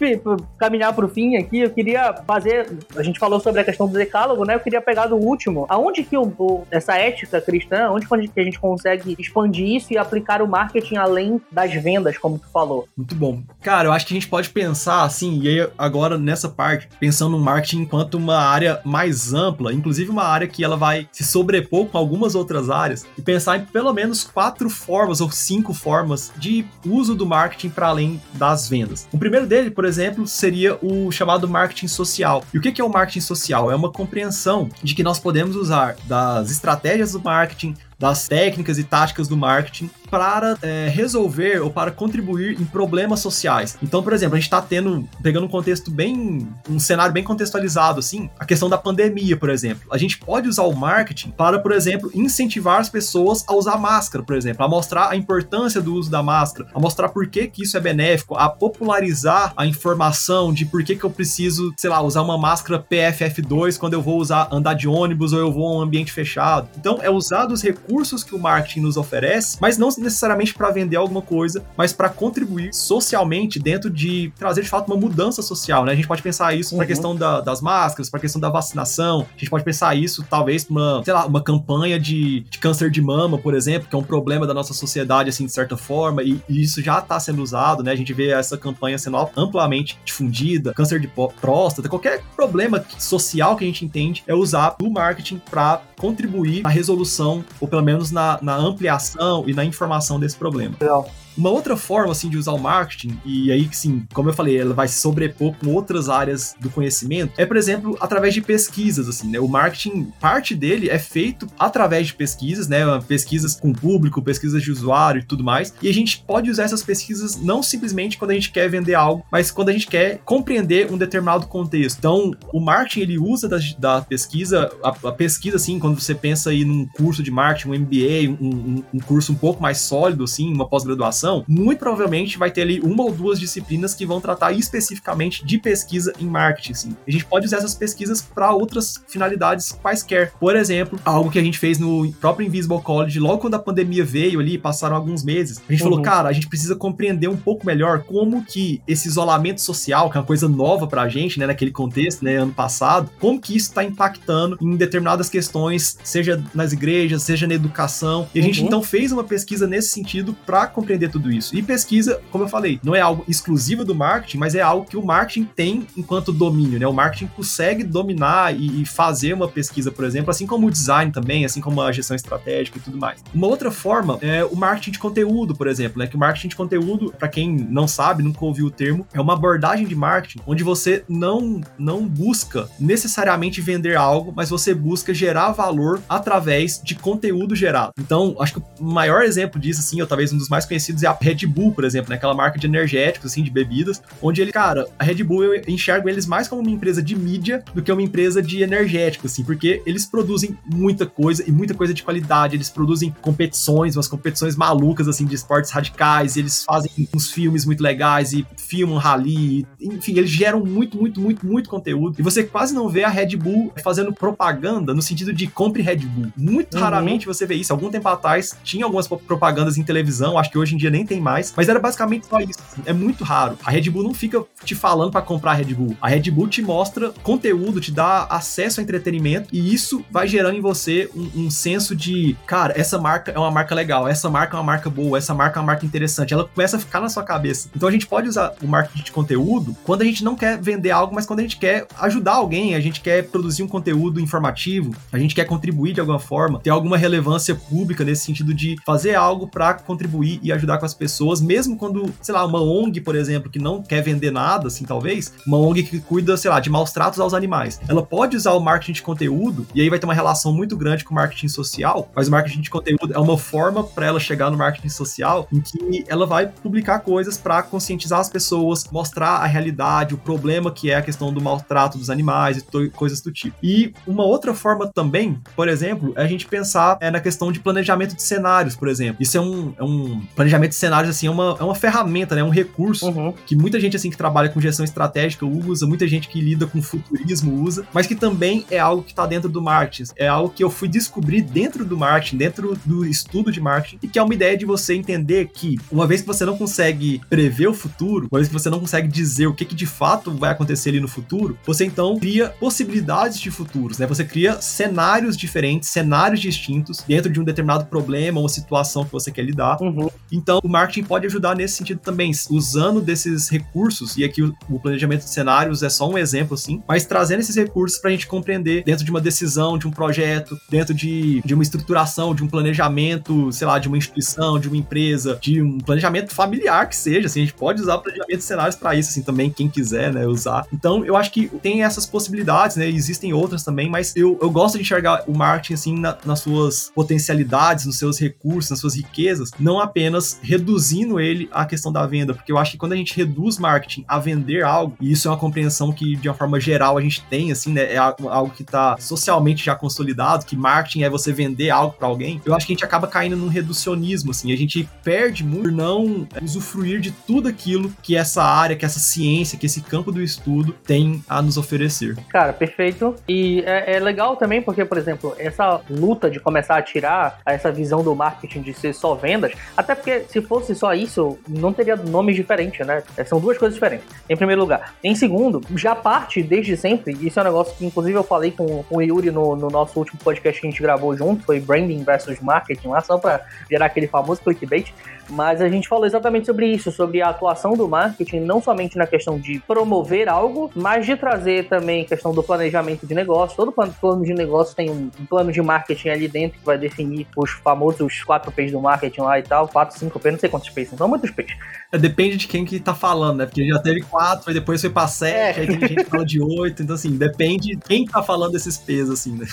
caminhar pro fim aqui, eu queria fazer. A gente falou sobre a questão do decálogo, né? Eu queria pegar do último. Aonde que o, o, essa ética cristã, onde que a gente consegue expandir isso e aplicar o marketing além das vendas, como tu falou? Muito bom. Cara, eu acho que a gente pode pensar assim, e aí agora nessa parte, pensando no marketing enquanto uma área mais ampla, inclusive uma área que ela vai se sobrepor com algumas outras áreas, e pensar em pelo menos quatro formas ou cinco formas de uso do marketing para além das vendas. O primeiro dele, por exemplo, seria o chamado marketing social. E o que é o marketing social? É uma compreensão de que nós podemos usar das estratégias do marketing, das técnicas e táticas do marketing para é, resolver ou para contribuir em problemas sociais. Então, por exemplo, a gente está tendo, pegando um contexto bem, um cenário bem contextualizado, assim, a questão da pandemia, por exemplo. A gente pode usar o marketing para, por exemplo, incentivar as pessoas a usar máscara, por exemplo, a mostrar a importância do uso da máscara, a mostrar por que, que isso é benéfico, a popularizar a informação de por que, que eu preciso, sei lá, usar uma máscara PFF2 quando eu vou usar andar de ônibus ou eu vou a um ambiente fechado. Então, é usar dos recursos que o marketing nos oferece, mas não necessariamente para vender alguma coisa, mas para contribuir socialmente dentro de trazer de fato uma mudança social, né? A gente pode pensar isso uhum. para a questão da, das máscaras, para a questão da vacinação, a gente pode pensar isso talvez para uma, sei lá, uma campanha de, de câncer de mama, por exemplo, que é um problema da nossa sociedade, assim, de certa forma, e, e isso já está sendo usado, né? A gente vê essa campanha sendo amplamente difundida, câncer de próstata, qualquer problema social que a gente entende é usar o marketing para contribuir na resolução, ou pelo menos na, na ampliação e na informação desse problema. Legal. Uma outra forma, assim, de usar o marketing, e aí sim, como eu falei, ela vai se sobrepor com outras áreas do conhecimento, é, por exemplo, através de pesquisas, assim, né? O marketing, parte dele é feito através de pesquisas, né? Pesquisas com público, pesquisas de usuário e tudo mais, e a gente pode usar essas pesquisas não simplesmente quando a gente quer vender algo, mas quando a gente quer compreender um determinado contexto. Então, o marketing, ele usa da, da pesquisa, a, a, pesquisa, assim, quando você pensa aí num curso de marketing, um MBA, um, um, um curso um pouco mais sólido, assim, uma pós-graduação, muito provavelmente vai ter ali uma ou duas disciplinas que vão tratar especificamente de pesquisa em marketing. Sim. A gente pode usar essas pesquisas para outras finalidades quaisquer. Por exemplo, algo que a gente fez no próprio Invisible College, logo quando a pandemia veio ali, passaram alguns meses, a gente uhum. falou, cara, a gente precisa compreender um pouco melhor como que esse isolamento social, que é uma coisa nova pra gente, né, naquele contexto, né, ano passado, como que isso está impactando em determinadas questões, seja nas igrejas, seja na educação. E a gente uhum. então fez uma pesquisa nesse sentido para compreender tudo isso. E pesquisa, como eu falei, não é algo exclusivo do marketing, mas é algo que o marketing tem enquanto domínio, né? O marketing consegue dominar e, e fazer uma pesquisa, por exemplo, assim como o design também, assim como a gestão estratégica e tudo mais. Uma outra forma é o marketing de conteúdo, por exemplo, né? Que o marketing de conteúdo, para quem não sabe, nunca ouviu o termo, é uma abordagem de marketing onde você não não busca necessariamente vender algo, mas você busca gerar valor através de conteúdo gerado. Então, acho que o maior exemplo disso, assim, ou talvez um dos mais conhecidos a Red Bull, por exemplo, né? Aquela marca de energéticos, assim, de bebidas, onde ele, cara, a Red Bull eu enxergo eles mais como uma empresa de mídia do que uma empresa de energéticos, assim, porque eles produzem muita coisa e muita coisa de qualidade. Eles produzem competições, umas competições malucas, assim, de esportes radicais, eles fazem uns filmes muito legais e filmam rally, enfim, eles geram muito, muito, muito, muito conteúdo. E você quase não vê a Red Bull fazendo propaganda no sentido de compre Red Bull. Muito uhum. raramente você vê isso. Algum tempo atrás tinha algumas propagandas em televisão, acho que hoje em dia nem tem mais, mas era basicamente só isso. Assim. É muito raro. A Red Bull não fica te falando para comprar a Red Bull. A Red Bull te mostra conteúdo, te dá acesso ao entretenimento e isso vai gerando em você um, um senso de, cara, essa marca é uma marca legal, essa marca é uma marca boa, essa marca é uma marca interessante. Ela começa a ficar na sua cabeça. Então a gente pode usar o marketing de conteúdo quando a gente não quer vender algo, mas quando a gente quer ajudar alguém, a gente quer produzir um conteúdo informativo, a gente quer contribuir de alguma forma, ter alguma relevância pública nesse sentido de fazer algo para contribuir e ajudar com as pessoas, mesmo quando, sei lá, uma ONG, por exemplo, que não quer vender nada, assim, talvez, uma ONG que cuida, sei lá, de maus tratos aos animais, ela pode usar o marketing de conteúdo, e aí vai ter uma relação muito grande com o marketing social, mas o marketing de conteúdo é uma forma para ela chegar no marketing social em que ela vai publicar coisas para conscientizar as pessoas, mostrar a realidade, o problema que é a questão do maltrato dos animais e coisas do tipo. E uma outra forma também, por exemplo, é a gente pensar é, na questão de planejamento de cenários, por exemplo. Isso é um, é um planejamento de cenários, assim, é uma, é uma ferramenta, né? Um recurso uhum. que muita gente, assim, que trabalha com gestão estratégica usa, muita gente que lida com futurismo usa, mas que também é algo que está dentro do marketing. É algo que eu fui descobrir dentro do marketing, dentro do estudo de marketing, e que é uma ideia de você entender que, uma vez que você não consegue prever o futuro, uma vez que você não consegue dizer o que, que de fato vai acontecer ali no futuro, você então cria possibilidades de futuros, né? Você cria cenários diferentes, cenários distintos dentro de um determinado problema ou situação que você quer lidar. Uhum. Então, o marketing pode ajudar nesse sentido também, usando desses recursos, e aqui o, planejamento de cenários é só um exemplo, assim, mas trazendo esses recursos para a gente compreender dentro de uma decisão, de um projeto, dentro de, de uma estruturação, de um planejamento, sei lá, de uma instituição, de uma empresa, de um planejamento familiar que seja, assim, a gente pode usar o planejamento de cenários para isso, assim, também, quem quiser, né, usar. Então, eu acho que tem essas possibilidades, né, existem outras também, mas eu, eu gosto de enxergar o marketing, assim, na, nas suas potencialidades, nos seus recursos, nas suas riquezas, não apenas reduzindo ele à questão da venda, porque eu acho que quando a gente reduz marketing a vender algo, e isso é uma compreensão que de uma forma geral a gente tem, assim, né, é algo que está socialmente já consolidado, que marketing é você vender algo para alguém, eu acho que a gente acaba caindo num reducionismo, assim, a gente perde muito por não usufruir de tudo aquilo que essa área, que essa ciência, que esse campo do estudo tem a nos oferecer. Cara, perfeito. E é, é legal também porque, por exemplo, essa luta de começar a tirar essa visão do marketing de ser só vendas, até porque se fosse só isso, não teria nomes diferentes, né? São duas coisas diferentes, em primeiro lugar. Em segundo, já parte desde sempre, isso é um negócio que inclusive eu falei com, com o Yuri no, no nosso último podcast que a gente gravou junto, foi Branding versus Marketing lá, só para gerar aquele famoso clickbait. Mas a gente falou exatamente sobre isso, sobre a atuação do marketing, não somente na questão de promover algo, mas de trazer também questão do planejamento de negócio. Todo plano de negócio tem um plano de marketing ali dentro que vai definir os famosos 4 P's do marketing lá e tal, 4, 5 P's, não sei quantos P's, são muitos P's. É, depende de quem que tá falando, né? Porque já teve 4, aí depois foi pra 7, é. aí tem gente que fala de 8, então assim, depende de quem tá falando desses P's, assim, né?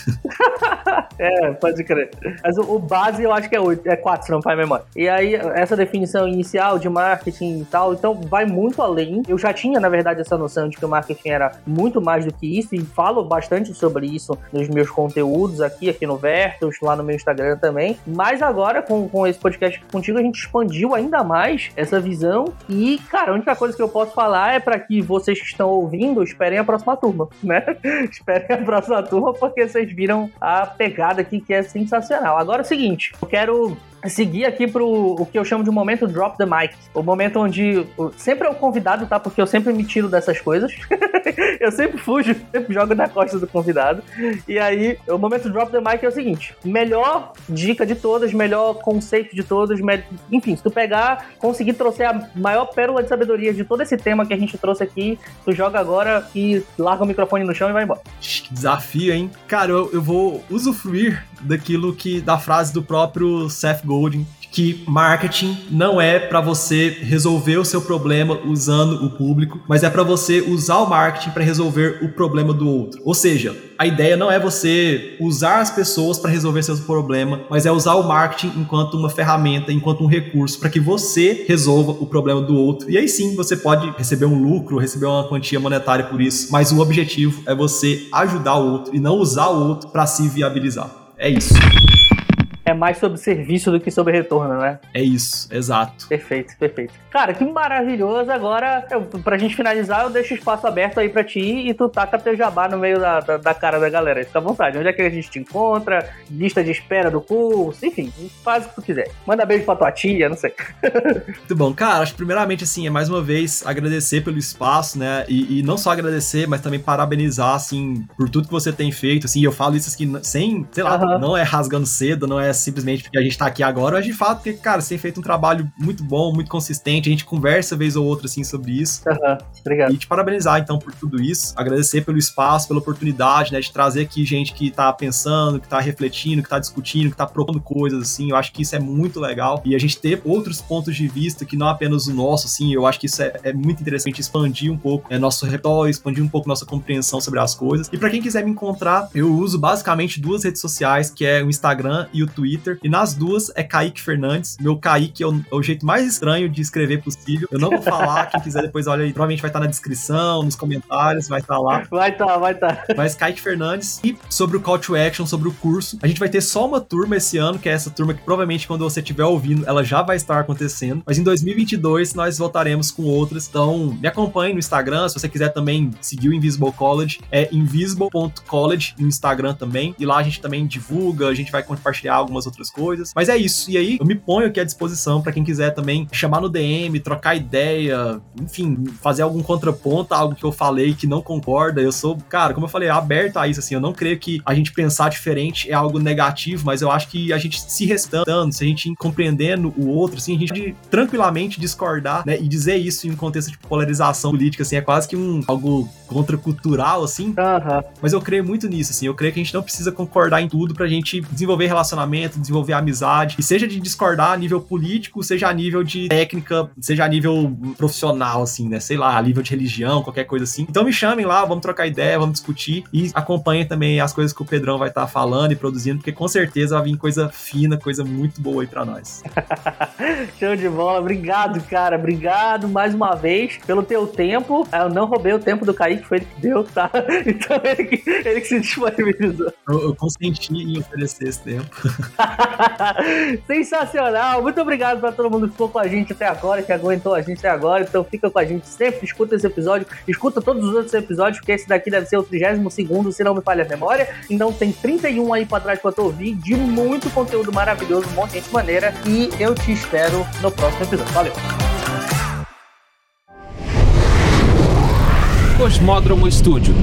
é, pode crer. Mas o, o, base eu acho que é 8, é 4, se não faz memória. E aí, essa definição inicial de marketing e tal, então vai muito além. Eu já tinha, na verdade, essa noção de que o marketing era muito mais do que isso, e falo bastante sobre isso nos meus conteúdos aqui, aqui no Vertus, lá no meu Instagram também. Mas agora, com, com esse podcast contigo, a gente expandiu ainda mais essa visão. E, cara, a única coisa que eu posso falar é para que vocês que estão ouvindo esperem a próxima turma, né? esperem a próxima turma, porque vocês viram a pegada aqui que é sensacional. Agora é o seguinte, eu quero seguir aqui pro o que eu chamo de momento drop the mic. O momento onde sempre é o convidado, tá? Porque eu sempre me tiro dessas coisas. eu sempre fujo, sempre jogo na costa do convidado. E aí, o momento drop the mic é o seguinte: melhor dica de todas, melhor conceito de todas, me... enfim, se tu pegar, conseguir trouxer a maior pérola de sabedoria de todo esse tema que a gente trouxe aqui, tu joga agora e larga o microfone no chão e vai embora. Desafio, hein? Cara, eu, eu vou usufruir daquilo que da frase do próprio Seth Godin que marketing não é para você resolver o seu problema usando o público, mas é para você usar o marketing para resolver o problema do outro. Ou seja, a ideia não é você usar as pessoas para resolver seu problema, mas é usar o marketing enquanto uma ferramenta, enquanto um recurso para que você resolva o problema do outro. E aí sim, você pode receber um lucro, receber uma quantia monetária por isso, mas o objetivo é você ajudar o outro e não usar o outro para se viabilizar. É isso é mais sobre serviço do que sobre retorno, né? É isso, exato. Perfeito, perfeito. Cara, que maravilhoso. Agora, eu, pra gente finalizar, eu deixo o espaço aberto aí pra ti e tu taca teu jabá no meio da, da, da, cara da galera. Fica à vontade. Onde é que a gente te encontra? Lista de espera do curso, enfim, faz o que tu quiser. Manda beijo pra tua tia, não sei. Muito bom. Cara, acho que primeiramente, assim, é mais uma vez agradecer pelo espaço, né? E, e não só agradecer, mas também parabenizar, assim, por tudo que você tem feito. Assim, eu falo isso aqui sem, sei lá, uhum. não é rasgando cedo, não é simplesmente porque a gente tá aqui agora, mas de fato, porque, cara, você tem feito um trabalho muito bom, muito consistente, a gente conversa vez ou outra, assim, sobre isso. Uhum, obrigado. E te parabenizar, então, por tudo isso, agradecer pelo espaço, pela oportunidade, né, de trazer aqui gente que tá pensando, que tá refletindo, que tá discutindo, que tá propondo coisas, assim, eu acho que isso é muito legal, e a gente ter outros pontos de vista que não apenas o nosso, assim, eu acho que isso é, é muito interessante, expandir um pouco é, nosso repertório, expandir um pouco nossa compreensão sobre as coisas, e para quem quiser me encontrar, eu uso basicamente duas redes sociais, que é o Instagram e o Twitter, Twitter. E nas duas é Kaique Fernandes. Meu Kaique é o, é o, jeito mais estranho de escrever possível. Eu não vou falar, quem quiser depois olha aí. Provavelmente vai estar na descrição, nos comentários, vai estar lá. Vai estar, vai estar. Mas Kaique Fernandes. E sobre o call to action, sobre o curso. A gente vai ter só uma turma esse ano, que é essa turma que provavelmente quando você estiver ouvindo, ela já vai estar acontecendo. Mas em 2022 nós voltaremos com outras. Então me acompanhe no Instagram. Se você quiser também seguir o Invisible College, é invisible.college no Instagram também. E lá a gente também divulga, a gente vai compartilhar algumas algumas outras coisas. Mas é isso. E aí, eu me ponho aqui à disposição para quem quiser também chamar no DM, trocar ideia, enfim, fazer algum contraponto a algo que eu falei que não concorda. Eu sou, cara, como eu falei, aberto a isso, assim. Eu não creio que a gente pensar diferente é algo negativo, mas eu acho que a gente se restando, se a gente compreendendo o outro, assim, a gente pode tranquilamente discordar, né? E dizer isso em um contexto de polarização política, assim, é quase que um algo contracultural, assim. Uhum. Mas eu creio muito nisso, assim. Eu creio que a gente não precisa concordar em tudo pra gente desenvolver relacionamento conhecimento, desenvolver amizade, e seja de discordar a nível político, seja a nível de técnica, seja a nível profissional, assim, né? Sei lá, a nível de religião, qualquer coisa assim. Então me chamem lá, vamos trocar ideia, vamos discutir e acompanhem também as coisas que o Pedrão vai estar tá falando e produzindo, porque com certeza vai vir coisa fina, coisa muito boa aí pra nós. Show de bola, obrigado, cara. Obrigado mais uma vez pelo teu tempo. Eu não roubei o tempo do Kaique, foi ele que deu, tá? Então ele que, ele que se disponibilizou. Eu, eu consenti em oferecer esse tempo. Sensacional! Muito obrigado pra todo mundo que ficou com a gente até agora, que aguentou a gente até agora. Então fica com a gente sempre, escuta esse episódio, escuta todos os outros episódios, porque esse daqui deve ser o 32 se não me falha a memória. Então tem 31 aí pra trás pra tu ouvir, de muito conteúdo maravilhoso, um monte de gente maneira. E eu te espero no próximo episódio. Valeu! Cosmódromo Estúdio